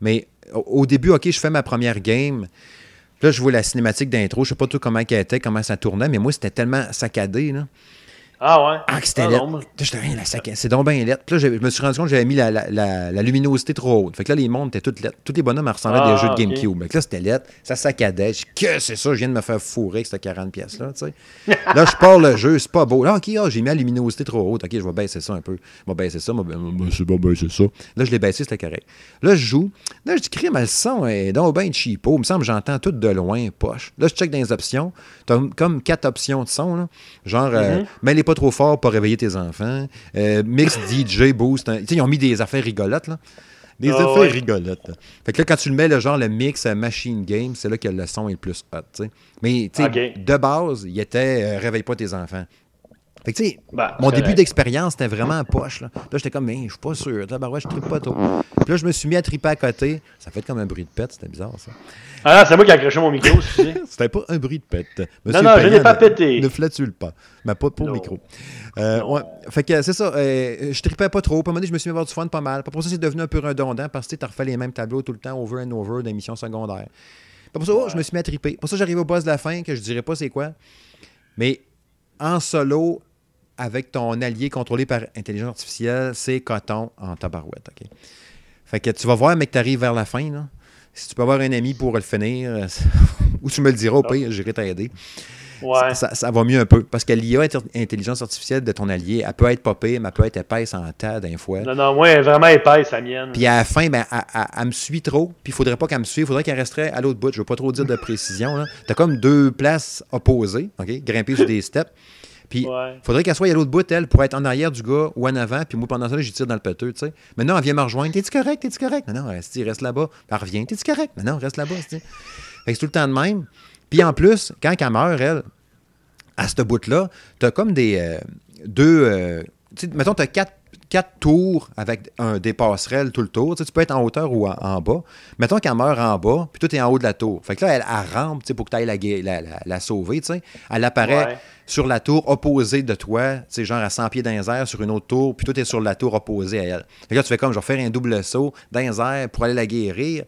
Mais au, début, OK, je fais ma première game. Là, je vois la cinématique d'intro. Je sais pas tout comment elle était, comment ça tournait, mais moi, c'était tellement saccadé. Ah ouais? Ah, c'était ah, C'est donc bien lettre. Puis là, je me suis rendu compte que j'avais mis la, la, luminosité trop haute. Fait que là, les mondes étaient toutes lettres. Tous les bonhommes ressemblaient à des jeux de GameCube. Mais là, c'était lettre. Ça saccadait. Je que c'est ça? Je viens de me faire fourrer avec cette 40 pièces-là. [LAUGHS] là, je pars le jeu. C'est pas beau. Là, OK, ah, j'ai mis la luminosité trop haute. OK, je vais baisser ça un peu. Je vais baisser ça. C'est bon, baisser ça. Là, je l'ai baissé, c'était correct. Là, je joue. Là, je dis, crime, le son est donc bien cheapo. Il me semble que j'entends tout de loin, poche. Là, je check dans les options. Tu as comme quatre options de son. Là. Genre, euh, mm-hmm. mais n'est pas trop fort pour réveiller tes enfants. Euh, mix [LAUGHS] DJ, boost. Ils ont mis des affaires rigolotes, là. Des ah affaires rigolotes. Fait que là, quand tu le mets, le genre, le mix machine game, c'est là que le son est le plus hot, Mais, tu sais, de base, il était euh, réveille pas tes enfants. Fait que, tu sais, ben, mon début d'expérience, c'était vraiment poche. Là, là j'étais comme, mais je suis pas sûr. Là, ben ouais, je tripe pas trop. Puis là, je me suis mis à triper à côté. Ça fait comme un bruit de pète, c'était bizarre, ça. Ah, c'est moi qui ai accroché mon micro, [LAUGHS] C'était pas un bruit de pète. non, non, je n'ai pas pété. Ne flatule pas. Mais pas pour le micro. Euh, ouais. Fait que c'est ça. Euh, je tripais pas trop. Puis à un moment donné, je me suis mis à avoir du fun pas mal. Pour ça, c'est devenu un peu redondant parce que tu refais les mêmes tableaux tout le temps, over and over, d'émissions secondaires. Pour ça, je me suis mis à triper. Pour ça, j'arrive au boss de la fin, que je dirais pas c'est quoi. Mais en solo, avec ton allié contrôlé par intelligence artificielle, c'est coton en tabarouette. OK? Fait que tu vas voir, mec, tu arrives vers la fin. Là. Si tu peux avoir un ami pour le finir, euh, [LAUGHS] ou tu me le diras au pire, j'irai t'aider. Ouais. Ça, va mieux un peu. Parce que l'IA intelligence artificielle de ton allié, elle peut être popée, mais elle peut être épaisse en tas d'un fois. Non, non, moi, elle est vraiment épaisse, la mienne. Puis à la fin, ben, elle, me suit trop. Puis il faudrait pas qu'elle me suive. Il faudrait qu'elle resterait à l'autre bout. Je ne veux pas trop dire de précision. Tu as comme deux places opposées, OK? Grimper sur des steps. Puis, il faudrait qu'elle soit à l'autre bout, elle, pour être en arrière du gars ou en avant. Puis moi, pendant ça, je tire dans le peteux, tu sais. Maintenant, elle vient me rejoindre. T'es-tu correct? T'es-tu correct? Non, non, reste, reste là-bas. Elle revient. T'es-tu correct? Non, non, reste là-bas, Fait que c'est tout le temps de même. Puis en plus, quand elle meurt, elle, à ce bout-là, t'as comme des euh, deux. Euh, mettons, t'as quatre quatre tours avec un, des passerelles tout le tour. Tu, peux être en hauteur ou en, bas. Mettons qu'elle meurt en bas, puis toi, tu es en haut de la tour. Fait que là, elle, rampe pour que tu ailles la, la, la, sauver. Elle apparaît sur la tour opposée de toi, genre à 100 pieds dans les airs sur une autre tour, puis toi, tu es sur la tour opposée à elle. Fait que là, tu fais comme, je vais faire un double saut dans les airs pour aller la guérir.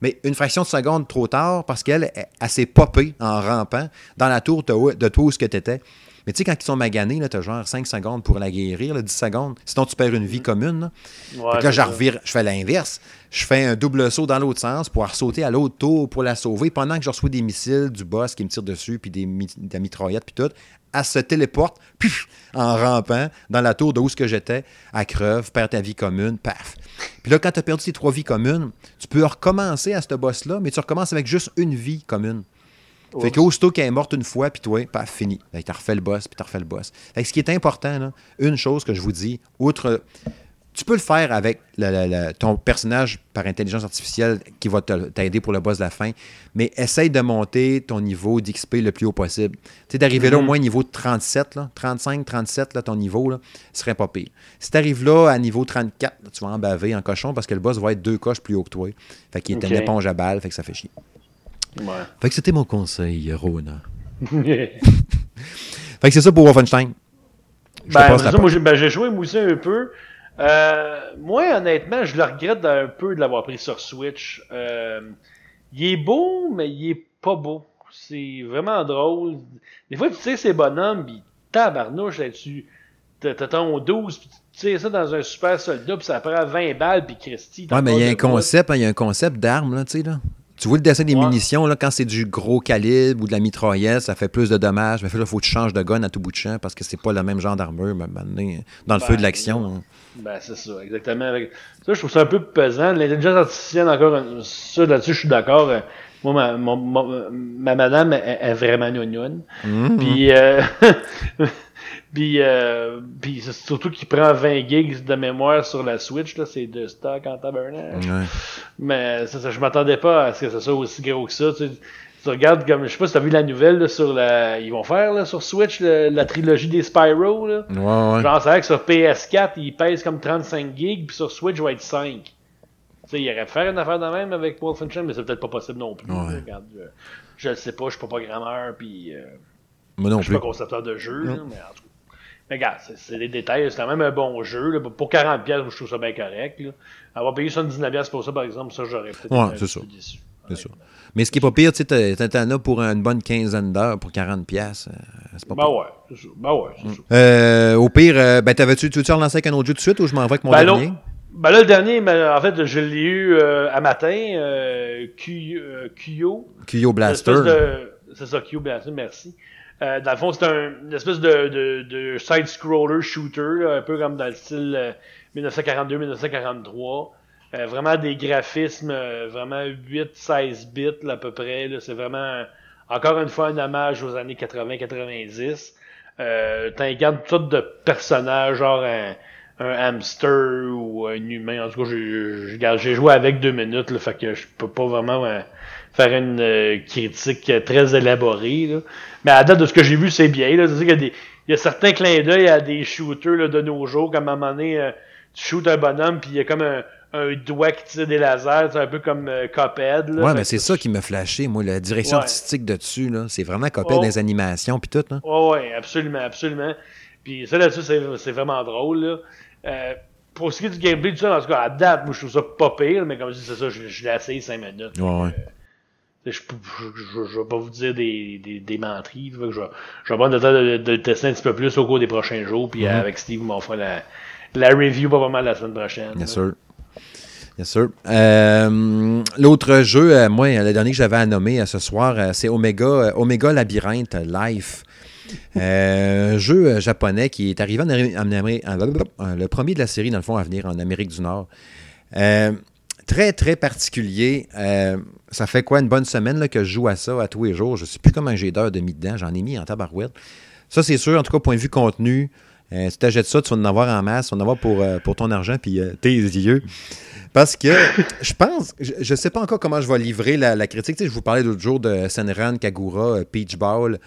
Mais une fraction de seconde trop tard, parce qu'elle, elle, s'est popée en rampant dans la tour de, de toi où ce que tu étais. Mais tu sais, quand ils sont maganés, tu as genre 5 secondes pour la guérir, 10 secondes. Sinon, tu perds une vie commune. Là, là je, revire, je fais l'inverse. Je fais un double saut dans l'autre sens pour sauter à l'autre tour pour la sauver pendant que je reçois des missiles du boss qui me tire dessus, puis des, des mitraillettes, puis tout. Elle se téléporte en rampant dans la tour de où que j'étais, à creuve, perd ta vie commune, paf. Puis là, quand tu as perdu tes trois vies communes, tu peux recommencer à ce boss-là, mais tu recommences avec juste une vie commune. Fait qu'aussitôt qu'elle est morte une fois, puis toi, pas fini. Tu refait le boss, puis tu refait le boss. Fait que ce qui est important, là, une chose que je vous dis, outre Tu peux le faire avec ton personnage par intelligence artificielle qui va t'aider pour le boss de la fin, mais essaye de monter ton niveau d'XP le plus haut possible. Tu sais, d'arriver là au mhm. moins niveau 37, là, 35, 37, là, ton niveau, là, serait pas pire. Si tu arrives là à niveau 34, tu vas en baver en cochon parce que le boss va être deux coches plus haut que toi. Fait qu'il est une éponge à balles, fait que ça fait chier. Ouais. Fait que c'était mon conseil, Rona. [LAUGHS] [LAUGHS] fait que c'est ça pour Wolfenstein. Ben, ben, j'ai joué moi aussi un peu. Euh, moi, honnêtement, je le regrette un peu de l'avoir pris sur Switch. Euh, il est beau, mais il est pas beau. C'est vraiment drôle. Des fois, tu sais, ces bonhommes, pis tabarnouche là-dessus. T'as ton 12, pis tu sais ça dans un super soldat, pis ça prend 20 balles, pis Christy. Ouais, mais il y a un concept, hein, il y a un concept d'armes, là, tu sais, là. Tu vois le dessin des munitions, là, quand c'est du gros calibre ou de la mitraillette, ça fait plus de dommages. Mais il faut que tu changes de gun à tout bout de champ parce que c'est pas le même genre d'armure dans le feu de ben, l'action. Hein. Ben, c'est ça, exactement. Ça, je trouve ça un peu pesant. L'intelligence artificielle, encore, ça, là-dessus, je suis d'accord. Moi, ma, madame est, vraiment gnognoune. Mm-hmm. Puis, euh, [LAUGHS] Puis, euh, puis c'est surtout qu'il prend 20 gigs de mémoire sur la Switch, là, c'est de stock en tabernacle. Mais ça, ça, je m'attendais pas à ce que ça soit aussi gros que ça. Tu, tu regardes comme, je sais pas si t'as vu la nouvelle sur la, ils vont faire là, sur Switch la trilogie des Spyro. Là. Ouais, ouais. Genre, c'est vrai que sur PS4, il pèse comme 35 gigs, puis sur Switch, il va être 5. Tu sais, il aurait pu faire une affaire de même avec Wolfenstein, mais c'est peut-être pas possible non plus. Regarde, je, le sais pas, je suis pas programmeur, puis. Euh, Moi non je suis pas concepteur de jeu, mais en tout cas. Mais regarde, c'est des détails. C'est quand même un bon jeu. Là. Pour 40$, je trouve ça bien correct. Là. Avoir payé 79$ pour ça, par exemple, ça, j'aurais peut-être ouais, été déçu. C'est ça. Mais ce qui est pas pire, tu sais, t'en as pour une bonne quinzaine d'heures pour 40$. Euh, c'est pas ben ouais, c'est ça. Ben ouais, c'est ça. Euh, au pire, euh, ben t'avais-tu, tu veux-tu relancer avec un autre jeu tout de suite ou je m'en vais avec mon ben dernier? Ben là, le dernier, en fait, je l'ai eu à matin. Euh, Kuyo. Kuyo Blaster. C'est ça, Kuyo Blaster, merci. Euh, dans le fond, c'est un, une espèce de, de, de side-scroller shooter, un peu comme dans le style 1942-1943. Euh, euh, vraiment des graphismes, vraiment 8-16 bits à peu près. C'est vraiment, encore une fois, un hommage aux années 80-90. Euh, T'incarnes toutes de personnages, genre un, hamster ou un humain. En tout cas, j'ai joué avec deux minutes, là, fait que je peux pas vraiment faire une euh, critique très élaborée. Là. Mais à date de ce que j'ai vu, c'est bien. Là. qu'il y a des. Il y a certains clins d'œil à des shooters là, de nos jours, comme à un moment donné, euh, tu shootes un bonhomme, puis il y a comme un, un doigt qui tire des lasers, c'est un peu comme euh, Cophead. Là, ouais, mais c'est ça qui m'a flashé, moi, la direction artistique de dessus, là. C'est vraiment Cophead oh. des animations, puis tout, là. Oh, ouais, absolument, absolument. Puis ça là-dessus, c'est vraiment drôle, là. Euh, pour ce qui est du gameplay, tout ça, en tout cas, à date, moi, je trouve ça pas pire, mais comme je dis, c'est ça, je, je l'ai essayé 5 minutes. Ouais, ouais. Je ne vais pas vous dire des, des, des menteries. Je, vais prendre le temps de, de, tester un petit peu plus au cours des prochains jours. Puis mm-hmm. avec Steve, on fera la, la review probablement la semaine prochaine. Bien sûr. Bien sûr. Euh, L'autre jeu, euh, moi, le dernier que j'avais à nommer euh, ce soir, c'est Omega, Omega Labyrinthe Life. un jeu japonais qui est arrivé en, Amérique, le premier de la série, dans le fond, à venir en Amérique du Nord. Très, très particulier ça fait quoi, une bonne semaine que je joue à ça à tous les jours? Je ne sais plus comment j'ai d'heures de mis dedans. J'en ai mis en tabarouette. Ça, c'est sûr, en tout cas, point de vue contenu. Euh, si tu achètes ça, tu vas en avoir en masse, tu vas en avoir pour, euh, ton argent puis euh, tes yeux. Parce que je pense, je ne sais pas encore comment je vais livrer la, critique. je vous parlais l'autre jour de Senran Kagura, Peach Ball,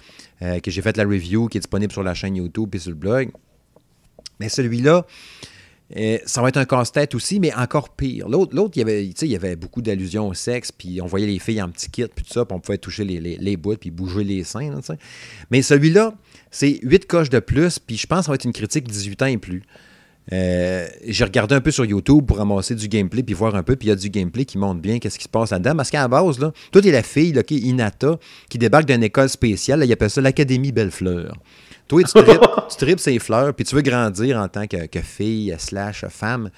que j'ai fait la review, qui est disponible sur la chaîne YouTube et sur le blog. Mais celui-là, ça va être un casse-tête aussi, mais encore pire. L'autre, il, y avait, il y avait beaucoup d'allusions au sexe, puis on voyait les filles en petit kit, puis tout ça, puis on pouvait toucher les, les, les bouts, puis bouger les seins. mais celui-là, c'est 8 coches de plus, puis je pense que ça va être une critique 18 ans et plus. Euh, j'ai regardé un peu sur YouTube pour ramasser du gameplay puis voir un peu, puis il y a du gameplay qui montre bien qu'est-ce qui se passe là-dedans. Parce qu'à la base, là, toi, est la fille, qui est Inata, qui débarque d'une école spéciale, là, il appelle ça l'Académie Bellefleur. Toi, tu tripes, tu tripes ses fleurs, puis tu veux grandir en tant que, que fille slash femme.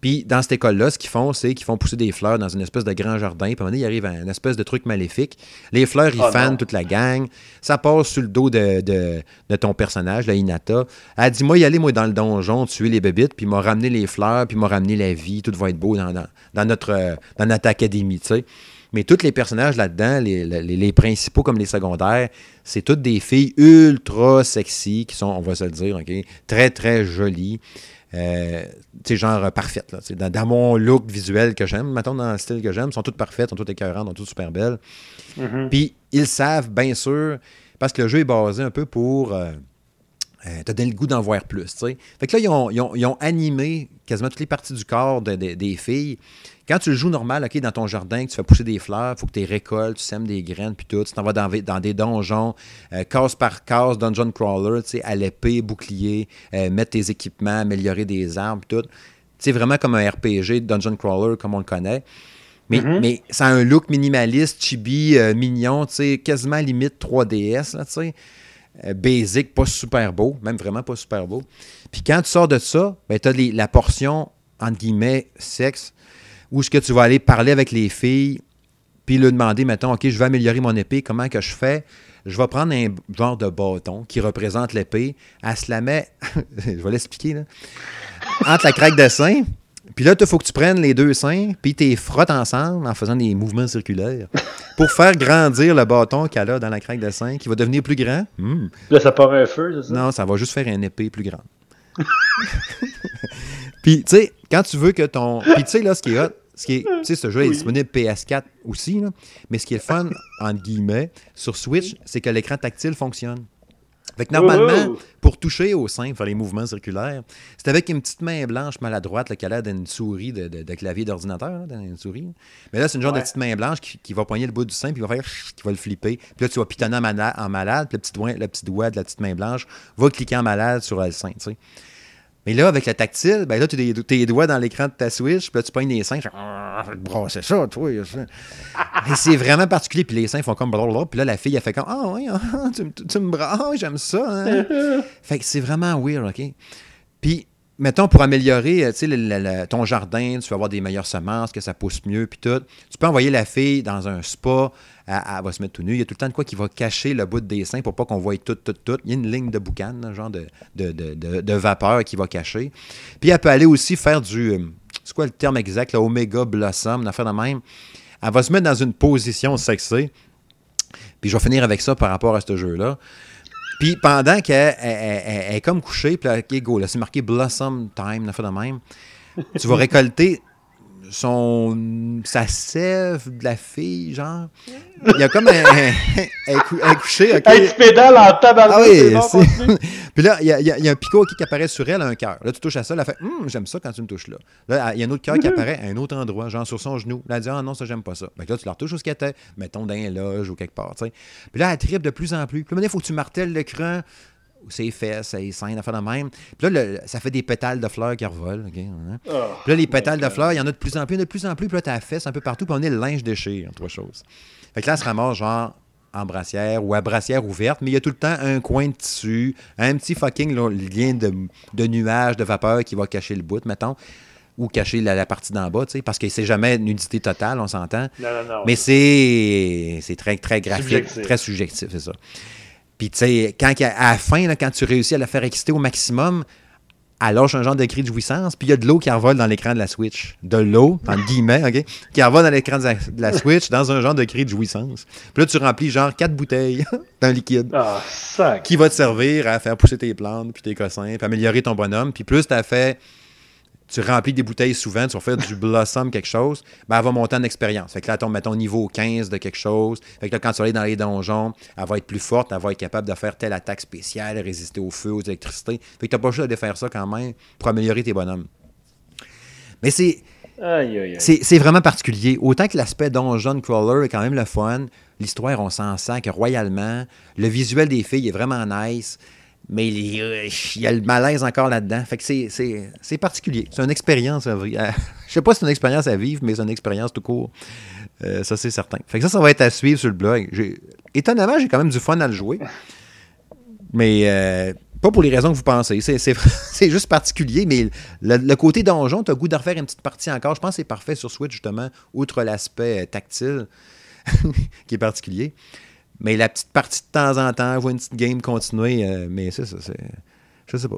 Puis dans cette école-là, ce qu'ils font, c'est qu'ils font pousser des fleurs dans une espèce de grand jardin. Puis à un moment donné, il arrive à une espèce de truc maléfique. Les fleurs, ils oh fanent toute la gang. Ça passe sur le dos de, de, ton personnage, la Inata. Elle dit Moi, y aller, moi, dans le donjon, tuer les bébites, puis m'a ramené les fleurs, puis m'a ramené la vie. Tout va être beau dans, dans, notre, dans notre académie, tu sais. Mais tous les personnages là-dedans, les, les, principaux comme les secondaires, c'est toutes des filles ultra sexy qui sont, on va se le dire, ok, très très jolies. euh, genre parfaites. Là, dans, dans, mon look visuel que j'aime, mettons dans le style que j'aime, sont toutes parfaites, sont toutes écœurantes, sont toutes super belles. Mhm. Puis ils savent, bien sûr, parce que le jeu est basé un peu pour euh, euh, te donner le goût d'en voir plus. Fait que là, ils ont, ils, ont, ils ont, animé quasiment toutes les parties du corps de, de, des filles. Quand tu le joues normal, OK, dans ton jardin, que tu fais pousser des fleurs, il faut que tu les récoltes, tu sèmes des graines, puis tout. Tu t'en vas dans, dans, des donjons, euh, case par case, dungeon crawler, tu sais, à l'épée, bouclier, euh, mettre tes équipements, améliorer des armes, puis tout. C'est vraiment comme un RPG, dungeon crawler, comme on le connaît. Mais, Mhm. mais ça a un look minimaliste, chibi, euh, mignon, tu sais, quasiment limite 3DS, là, tu sais. Euh, basic, pas super beau, même vraiment pas super beau. Puis quand tu sors de ça, ben, tu as la portion, entre guillemets, sexe, où est-ce que tu vas aller parler avec les filles, puis leur demander, mettons, OK, je vais améliorer mon épée, comment que je fais? Je vais prendre un genre de bâton qui représente l'épée, elle se la met, [LAUGHS] je vais l'expliquer, là, entre la craque de sein, puis là, il faut que tu prennes les deux seins, puis tu les frottes ensemble en faisant des mouvements circulaires pour faire grandir le bâton qu'elle a dans la craque de sein, qui va devenir plus grand. Là, ça part un feu, c'est ça? Non, ça va juste faire une épée plus grande. [LAUGHS] puis, tu sais, quand tu veux que ton. Puis, tu sais, là, ce qui est hot, ce qui est, tu sais, ce jeu est Oui. disponible PS4 aussi, là, mais ce qui est fun, entre guillemets, sur Switch, c'est que l'écran tactile fonctionne. Fait que normalement, Oh! pour toucher au sein, faire les mouvements circulaires, c'est avec une petite main blanche maladroite là, qui a l'air d'une souris de, de- de clavier d'ordinateur, d'une souris. Mais là, c'est une genre de petite main blanche qui, qui va poigner le bout du sein, puis va faire qui va le flipper. Puis là, tu vas pitonner en malade, en malade puis le petit, doigt, le petit doigt de la petite main blanche va cliquer en malade sur le sein, tu sais. Mais là, avec le tactile, ben là, tu as tes doigts dans l'écran de ta Switch, puis là, tu pognes les seins, tu fais, Ah, c'est ça, toi. Et c'est vraiment particulier, puis les seins font comme blablabla, puis là, la fille, elle fait comme Ah, oui, ah, [LAUGHS] tu, me- tu me brasses, ah, j'aime ça. hein. [LAUGHS] fait que c'est vraiment weird, OK? Puis, mettons, pour améliorer euh, le- le- le- ton jardin, tu vas avoir des meilleures semences, que ça pousse mieux, puis tout. Tu peux envoyer la fille dans un spa, elle, va se mettre tout nu. Il y a tout le temps de quoi qui va cacher le bout de dessin pour pas qu'on voie tout, tout, tout. Il y a une ligne de boucan, genre de, de, de, de- vapeur qui va cacher. Puis elle peut aller aussi faire du. euh, C'est quoi le terme exact? Là, Omega Blossom, une affaire de même. Elle va se mettre dans une position sexée. Puis je vais finir avec ça par rapport à ce jeu-là. Puis pendant qu'elle elle- elle- elle- elle est comme couchée, puis là, OK, go, là, c'est marqué Blossom Time, une affaire de même. Tu vas [LAUGHS] récolter son sa sève de la fille, genre. Il y a comme un. Elle est cou- elle est couchée, OK. Hey, tu pédales en tabarnak, Ah oui. [LAUGHS] Puis là, il y, a- y y un picot qui apparaît sur elle, un cœur. Là, tu touches à ça, elle fait Hum, j'aime ça quand tu me touches là. Là, il y a un autre cœur qui apparaît à un autre endroit, genre sur son genou. Là, elle dit Ah non, ça, j'aime pas ça. Fait que là, tu la retouches où ce qu'elle était, mettons dans un loge ou quelque part, tu sais. Puis là, elle tripe de plus en plus. Puis là, il faut que tu martèles l'écran ou ses fesses, ses seins, affaire de même. Puis là, le- ça fait des pétales de fleurs qui revolent. Hein. Oh, Puis là, les pétales de fleurs, il y en a de plus en plus, il y en a de plus en plus. Puis là, t'as la fesse un peu partout. Puis on est le linge déchire, trois choses. Fait que là, elle se ramasse genre en brassière ou à brassière ouverte, mais il y a tout le temps un coin de tissu, un petit fucking là, lien de, de nuage, de vapeur qui va cacher le bout, mettons, ou cacher la, la partie d'en bas, tu sais, parce que c'est jamais nudité totale, on s'entend. Non, non, non. Mais c'est c'est très, très graphique, Subjectif. très subjectif, c'est ça. Puis, tu sais, quand, à la fin, là, quand tu réussis à la faire exciter au maximum, elle lâche un genre de cri de jouissance, puis il y a de l'eau qui envole dans l'écran de la Switch. De l'eau, entre guillemets, OK? Qui envole dans l'écran de la, de la Switch dans un genre de cri de jouissance. Puis là, tu remplis genre quatre bouteilles [LAUGHS] d'un liquide Ah, sac. qui va te servir à faire pousser tes plantes, puis tes cossins, puis améliorer ton bonhomme. Puis plus tu as fait, tu remplis des bouteilles souvent, tu vas faire du blossom quelque chose, ben elle va monter en expérience. Fait que là, elle tombe, mettons, niveau 15 de quelque chose. Fait que là, quand tu vas aller dans les donjons, elle va être plus forte, elle va être capable de faire telle attaque spéciale, résister au feu, aux électricités. Fait que t'as pas le choix de faire ça quand même pour améliorer tes bonhommes. Mais c'est. Aïe, aïe, aïe. C'est c'est vraiment particulier. Autant que l'aspect donjon crawler est quand même le fun, l'histoire, on s'en sent que royalement. Le visuel des filles est vraiment nice, mais il, euh, y a le malaise encore là-dedans. Fait que c'est- particulier. C'est une expérience à vivre. Je sais pas si c'est une expérience à vivre, mais c'est une expérience tout court. Euh, ça, c'est certain. Fait que ça, ça va être à suivre sur le blog. Étonnamment, j'ai quand même du fun à le jouer. Mais euh, pas pour les raisons que vous pensez. C'est, [LAUGHS] juste particulier, mais le, le côté donjon, tu as goût de refaire une petite partie encore. Je pense que c'est parfait sur Switch, justement, outre l'aspect euh, tactile, [LAUGHS] qui est particulier. Mais la petite partie de temps en temps, voir une petite game continuer, euh, mais c'est ça, c'est. Je sais pas.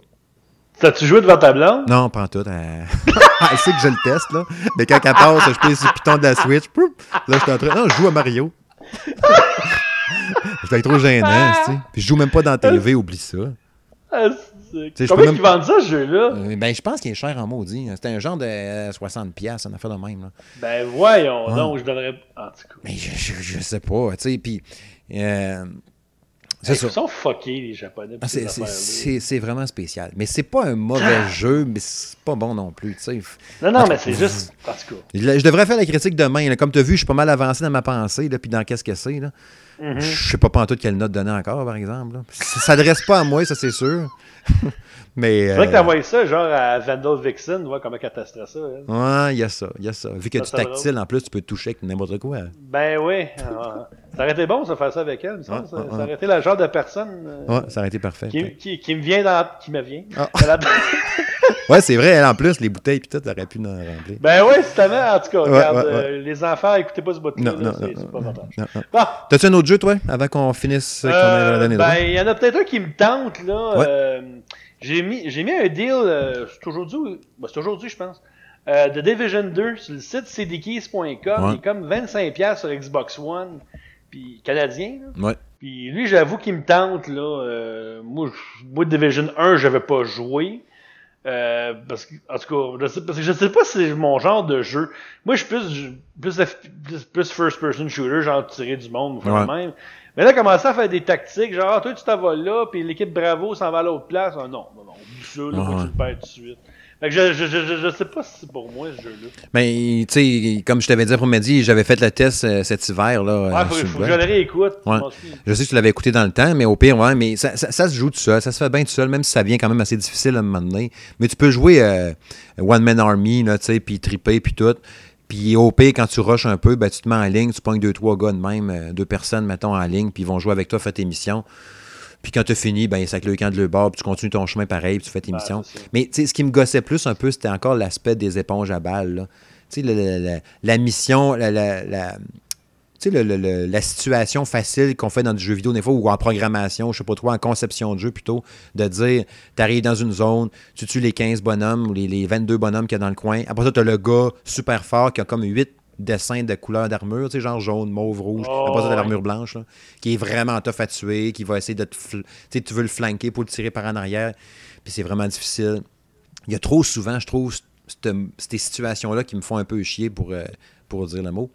T'as-tu joué devant ta blonde? Non, pas en tout. Elle... [LAUGHS] elle sait que je le teste, là. Mais quand elle passe, je pèse sur le piton de la Switch. Poup! Là, je suis en train. Non, je joue à Mario. [LAUGHS] je vais être trop gênant, tu sais. Puis je joue même pas dans la TV, oublie ça. Ah, Combien ils même- vendent ça, ce jeu-là? Euh, ben, je pense qu'il est cher en maudit. C'était un genre de euh, 60$, piastres, une affaire de même. Là. Ben voyons Ouais. donc, je donnerais. En tout cas. Mais je, je, je sais pas, tu sais, puis... euh, c'est Hey, ça. Ils sont fuckés, les Japonais. Ah, c'est- vraiment spécial. Mais c'est pas un mauvais jeu, mais c'est pas bon non plus. Non, non, mais c'est juste. En tout cas. Je devrais faire la critique demain. là. Comme tu as vu, je suis pas mal avancé dans ma pensée, là, puis dans qu'est-ce que c'est. Mhm. Je sais pas pantoute quelle note donner encore, par exemple. là. Ça s'adresse pas à moi, ça c'est sûr. [LAUGHS] mais. C'est vrai que euh, t'as envoyé ça, genre à Vandal Vixen, voir comment elle testerait ça. elle. Ouais, il y a ça, il y a ça. Vu que Ça, du tactile, en plus, tu peux te toucher avec n'importe quoi. Ben oui. [LAUGHS] Ça aurait été bon, ça, faire ça avec elle. Ouais, ça, ouais, ça aurait été le genre de personne euh, Ouais, ça aurait été parfait. qui, qui, qui me vient dans. qui me vient. Ah. [LAUGHS] Ouais, c'est vrai, elle, en plus, les bouteilles puis tout, t'aurais pu en remplir. ben oui, justement, en tout cas, regarde, euh, les enfants, écoutez pas ce bout Non, là non, c'est pas non. Bon, T'as-tu un autre jeu, toi, avant qu'on finisse, Euh, droit? ben, il y en a peut-être un qui me tente, là. Euh, j'ai mis, j'ai mis un deal, c'est aujourd'hui, ben, c'est aujourd'hui, je pense, euh, de Division 2 sur le site cdkeys.com. Il est comme 25$ sur Xbox One, puis canadien, là. Ouais. Puis lui, j'avoue qu'il me tente, là. Euh, moi, je- moi, Division 1, j'avais pas joué. Euh, parce que, en tout cas, je sais, parce que je sais pas si c'est mon genre de jeu. Moi, je suis plus, plus, F- plus, first-person shooter, genre tirer du monde, ou faire Ouais. même. Mais là, commencer à faire des tactiques, genre, ah, toi, tu t'en vas là, puis l'équipe Bravo s'en va à l'autre place. Ah, non, non, non, oublie ça, là, Ouais. tu le perds tout de suite. Fait que je, je, je, je, sais pas si c'est pour moi, ce jeu-là. Ben, tu sais, comme je t'avais dit après-midi, j'avais fait le test euh, cet hiver, là. Ouais, euh, faut, que je le réécoute. Ouais. je sais que tu l'avais écouté dans le temps, mais au pire, ouais, mais ça, ça- ça se joue tout seul, ça se fait bien tout seul, même si ça vient quand même assez difficile à un moment donné. Mais tu peux jouer euh, One Man Army, là, tu sais, puis triper, puis tout. Puis au pire, quand tu rushes un peu, ben, tu te mets en ligne, tu pognes deux, trois gars de même, euh, deux personnes, mettons, en ligne, puis ils vont jouer avec toi, faire tes missions. Puis quand tu as fini, ben, avec le camp de le bord, puis tu continues ton chemin pareil, puis tu fais tes Ouais, missions. ça. Mais ce qui me gossait plus un peu, c'était encore l'aspect des éponges à balles. Tu sais, la mission, la, la- la- tu sais, le- le- le- la situation facile qu'on fait dans du jeu vidéo, des fois, ou en programmation, je sais pas trop, en conception de jeu plutôt, de dire, tu arrives dans une zone, tu tues les 15 bonhommes ou les, les 22 bonhommes qu'il y a dans le coin. Après ça, tu as le gars super fort qui a comme 8 dessins de couleurs d'armure, tu sais, genre jaune, mauve, rouge. Oh, ça, t'as ouais. l'armure blanche, là, qui est vraiment tough à tuer, qui va essayer de te. fl- Tu sais, tu veux le flanquer pour le tirer par en arrière, puis c'est vraiment difficile. Il y a trop souvent, je trouve, ces situations-là qui me font un peu chier pour, euh, pour dire le mot.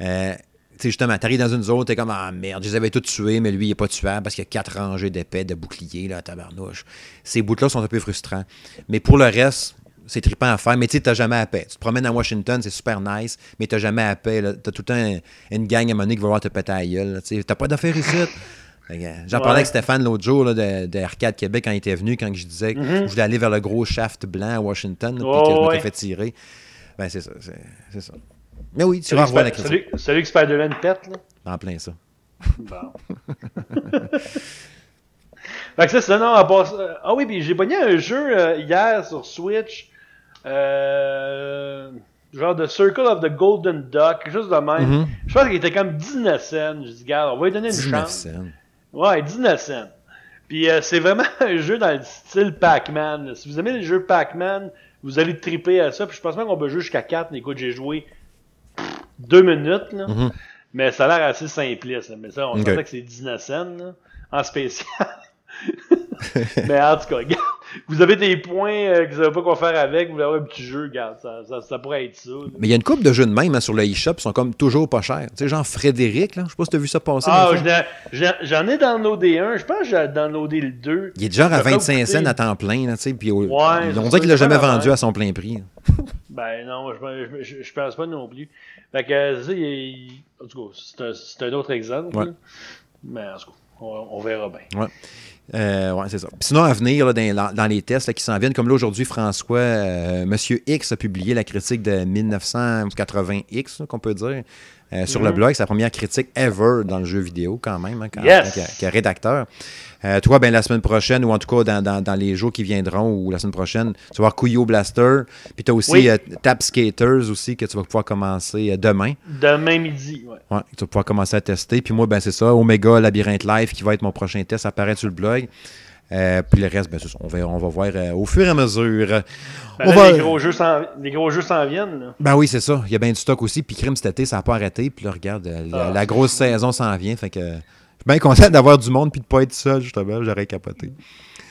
Euh, tu sais, justement, t'arrives dans une zone, t'es comme, ah merde, je les avais tous tués, mais lui, il est pas tuable parce qu'il y a quatre rangées d'épées, de boucliers, là, à tabarnouche. Ces bouts-là sont un peu frustrants. Mais pour le reste, c'est trippant à faire, mais tu sais, t'as jamais à paix. Tu te promènes à Washington, c'est super nice, mais t'as jamais à paix. T'as tout le temps un- une gang à donné qui va voir te péter à la gueule. T'as pas d'affaires ici. [LAUGHS] Euh, J'en Ouais. parlais avec Stéphane l'autre jour là, de, de Arcade Québec quand il était venu, quand je disais que je voulais aller vers le gros shaft blanc à Washington, puis Oh, que je m'étais ouais. fait tirer. Ben, c'est ça. C'est ça. Mais oui, tu vas revoir la critique. celui, celui que Spider-Man pète, là. En plein ça. Bon. [LAUGHS] fait que ça, non, à part ça- Ah oui, puis j'ai pogné un jeu euh, hier sur Switch. Euh, genre de Circle of the Golden Duck, quelque chose de même. Mhm. Je pense qu'il était comme 19 cents. J'ai dit, gars, on va lui donner une 19 chance. cents. Ouais, 19 cents. Puis euh, c'est vraiment [LAUGHS] un jeu dans le style Pac-Man. Si vous aimez le jeu Pac-Man, vous allez triper à ça. Puis je pense même qu'on peut jouer jusqu'à 4. Mais écoute, j'ai joué deux minutes. Là. Mhm. Mais ça a l'air assez simpliste. là. Mais ça, on Ok. sentait que c'est 19 cents là, en spécial. [LAUGHS] mais en tout cas, regarde, vous avez des points euh, que vous savez pas quoi faire avec. Vous voulez avoir un petit jeu, regarde, ça, ça, ça pourrait être ça. là. Mais il y a une couple de jeux de même hein, sur le eShop qui sont comme toujours pas chers. Tu sais, genre Frédéric, là, je sais pas si t'as vu ça passer. Ah, j'en ai- ai downloadé un. Je pense que j'ai downloadé le 2. il est genre à Ça peut 25 coûter- cents à temps plein, là, tu sais, puis au- Ouais, on dirait qu'il l'a jamais vendu à son plein prix. [LAUGHS] [LAUGHS] Ben non, je, je, je, je pense pas non plus. Fait que, euh, ça, il, en tout cas, c'est un, autre exemple. Ouais. Mais en tout cas, on, on verra bien. Ouais. Euh, ouais, c'est ça. Sinon, à venir, dans, les tests qui s'en viennent, comme là aujourd'hui, François, euh, Monsieur X a publié la critique de 1980X, là, qu'on peut dire, euh, sur le Mhm. blog. C'est la première critique ever dans le jeu vidéo, quand même, hein, quand, Yes! quand- quand- quand rédacteur. Euh, toi, ben, la semaine prochaine, ou en tout cas dans, dans- dans les jours qui viendront, ou la semaine prochaine, tu vas voir Kuyo Blaster. Puis tu as aussi Oui. euh, Tap Skaters aussi, que tu vas pouvoir commencer demain. Demain midi, ouais. Ouais, tu vas pouvoir commencer à tester. Puis moi, ben c'est ça, Omega Labyrinthe Live qui va être mon prochain test, apparaît sur le blog. Euh, puis le reste, ben, ça, on, va, on va voir euh, au fur et à mesure. Ben On là, va- les, gros jeux s'en, les gros jeux s'en viennent. Là. Ben oui, c'est ça. Il y a bien du stock aussi. Puis Crime cet été, ça n'a pas arrêté. Puis là, regarde, euh, la, Ah. la grosse saison s'en vient. Fait que je suis bien content d'avoir du monde puis de pas être seul, justement. J'aurais capoté.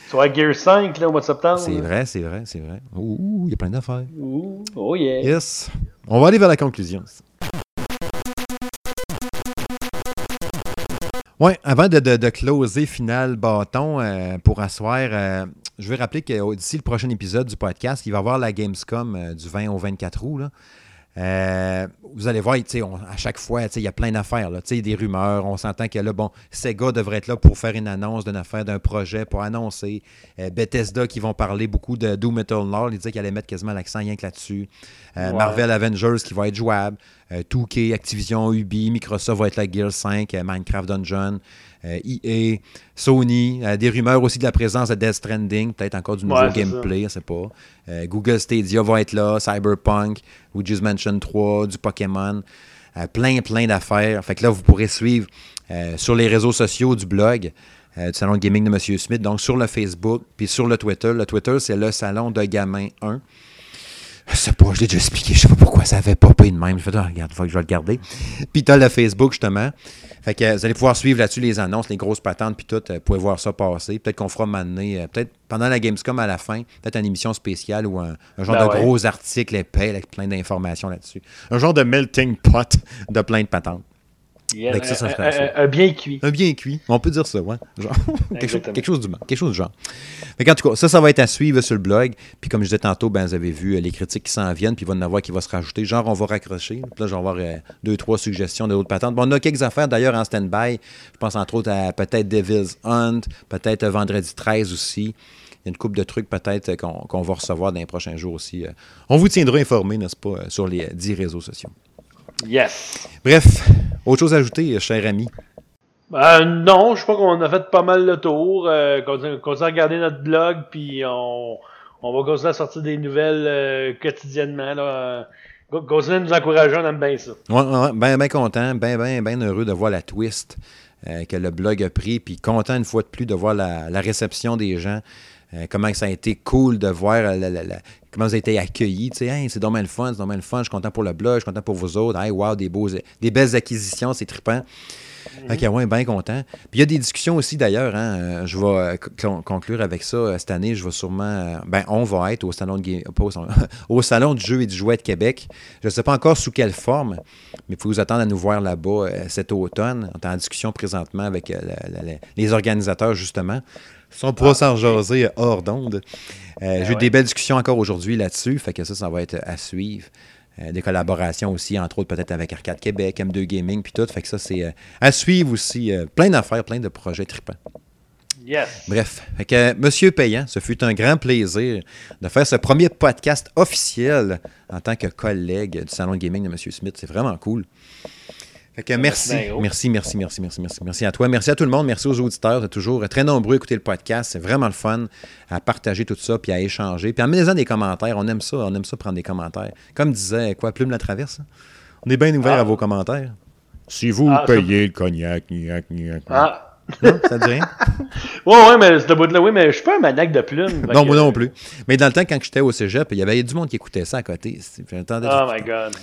Soit Gear 5 là, au mois de septembre. C'est vrai, c'est vrai, c'est vrai. Ouh, il y a plein d'affaires. Ouh, oh yeah. Yes. On va aller vers la conclusion. Oui, avant de, de, closer final bâton euh, pour asseoir, euh, je veux rappeler que d'ici le prochain épisode du podcast, il va y avoir la Gamescom euh, du 20 au 24 août. Là. Euh, vous allez voir, on, à chaque fois, il y a plein d'affaires, des rumeurs. On s'entend que là, bon, Sega devrait être là pour faire une annonce d'une affaire, d'un projet, pour annoncer. Euh, Bethesda qui vont parler beaucoup de Doom Eternal. Ils disaient qu'ils allaient mettre quasiment l'accent rien que là-dessus. Euh, ouais. Marvel Avengers qui va être jouable. 2K, Activision, Ubi, Microsoft va être la Gear 5, Minecraft Dungeon. EA, e Sony, des rumeurs aussi de la présence de Death Stranding, peut-être encore du nouveau Ouais, gameplay, je ne sais pas. Euh, Google Stadia va être là, Cyberpunk, Luigi's Mansion 3, du Pokémon, euh, plein, plein d'affaires. Fait que là, vous pourrez suivre euh, sur les réseaux sociaux du blog du Salon de Gaming de M. Smith, donc sur le Facebook, puis sur le Twitter. Le Twitter, c'est le Salon de Gamin 1. Pas, je l'ai déjà expliqué, je sais pas pourquoi ça avait popé de même. Je fais, ah, regarde, faut que je vais le garder. Puis tu as le Facebook, justement. Fait que vous allez pouvoir suivre là-dessus les annonces, les grosses patentes, puis tout. Vous pouvez voir ça passer. Peut-être qu'on fera m'amener, peut-être pendant la Gamescom à la fin, peut-être une émission spéciale ou un, un genre Ben de ouais. gros article épais avec plein d'informations là-dessus. Un genre de melting pot de plein de patentes. Yeah, Fait que ça, ça un- bien cuit. Un bien cuit. On peut dire ça, ouais. Genre, [LAUGHS] quelque, chose, quelque chose du quelque chose du genre. Fait qu'en tout cas, ça, ça va être à suivre sur le blog. Puis comme je disais tantôt, ben, vous avez vu euh, les critiques qui s'en viennent, puis il va y en avoir qui va se rajouter. Genre, on va raccrocher. Puis là, je vais avoir euh, deux, trois suggestions de d'autres patentes. Bon, on a quelques affaires d'ailleurs en stand-by. Je pense entre autres à peut-être Devil's Hunt, peut-être euh, Vendredi 13 aussi. Il y a une couple de trucs peut-être qu'on va recevoir dans les prochains jours aussi. On vous tiendra informé, n'est-ce pas, sur les dix réseaux sociaux. Yes. Bref, autre chose à ajouter, euh, cher ami? Euh, non, je crois qu'on a fait pas mal le tour. Euh, continue, continue à regarder notre blog, puis on, on va continuer à sortir des nouvelles euh, quotidiennement. Là. Continuez à nous encourager, on aime bien ça. Ouais, ouais, ouais, ben, ben content, ben, ben, ben heureux de voir la twist que le blog a pris, puis content une fois de plus de voir la, la réception des gens, euh, comment ça a été cool de voir la- la- la- comment vous avez été accueillis. Tu sais, Hey, c'est dommage le fun, c'est dommage le fun, je suis content pour le blog, je suis content pour vous autres. Hey, wow, des, beaux, des belles acquisitions, c'est trippant. Ok, ouais, bien content. Puis il y a des discussions aussi d'ailleurs. Hein, euh, je vais euh, con- conclure avec ça euh, cette année. Je vais sûrement. ben, on va être au salon de pas au, salon, [LAUGHS] au salon du jeu et du jouet de Québec. Je ne sais pas encore sous quelle forme, mais il faut vous attendre à nous voir là-bas cet automne. On est en discussion présentement avec la- la- la- les organisateurs justement. Si on pourra s'en jaser euh, hors d'onde. Euh, J'ai eu ouais. des belles discussions encore aujourd'hui là-dessus. Fait que ça, ça va être à suivre. Euh, des collaborations aussi, entre autres peut-être avec Arcade Québec, M2 Gaming, puis tout. Fait que ça, c'est euh, à suivre aussi. plein d'affaires, plein de projets tripants. Yes. Bref, fait que, Monsieur Payant, ce fut un grand plaisir de faire ce premier podcast officiel en tant que collègue du Salon de Gaming de Monsieur Smith. C'est vraiment cool. Fait que merci, gros. merci, merci, merci, merci, merci, merci à toi. Merci à tout le monde. Merci aux auditeurs. Êtes toujours très nombreux à écouter le podcast. C'est vraiment le fun à partager tout ça puis à échanger. Puis amenez-en des commentaires. On aime ça. On aime ça prendre des commentaires. Comme disait quoi, Plume la Traverse? On est bien ouvert Ah. à vos commentaires. Si vous Ah, payez le cognac, gnac, gnac, Ah. Non, ça te dit rien? [LAUGHS] Ouais, ouais, mais ce bout-là, oui, mais je suis pas un maniaque de plumes. fait Non, que- moi non plus. Mais dans le temps, quand j'étais au cégep, il y avait du monde qui écoutait ça à côté. J'entendais. Oh my god.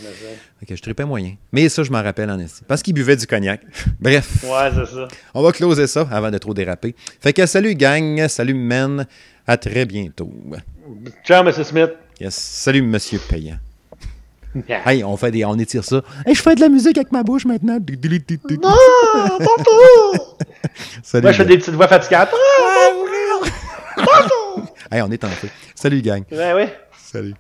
je tripais moyen. Mais ça, je m'en rappelle en esti. Parce qu'ils buvaient du cognac. [LAUGHS] Bref, Ouais, c'est ça. on va closer ça avant de trop déraper. Fait que salut gang, salut men, à très bientôt. Ciao, M. Smith. Yes. Salut monsieur payant. Hey, on fait des, on étire ça. Hey, je fais de la musique avec ma bouche maintenant. Ah, bonjour! [LAUGHS] Salut. Moi, je fais des petites voix fatigantes. [LAUGHS] Hey, on est en feu. Salut gang. Ouais, ouais. Salut.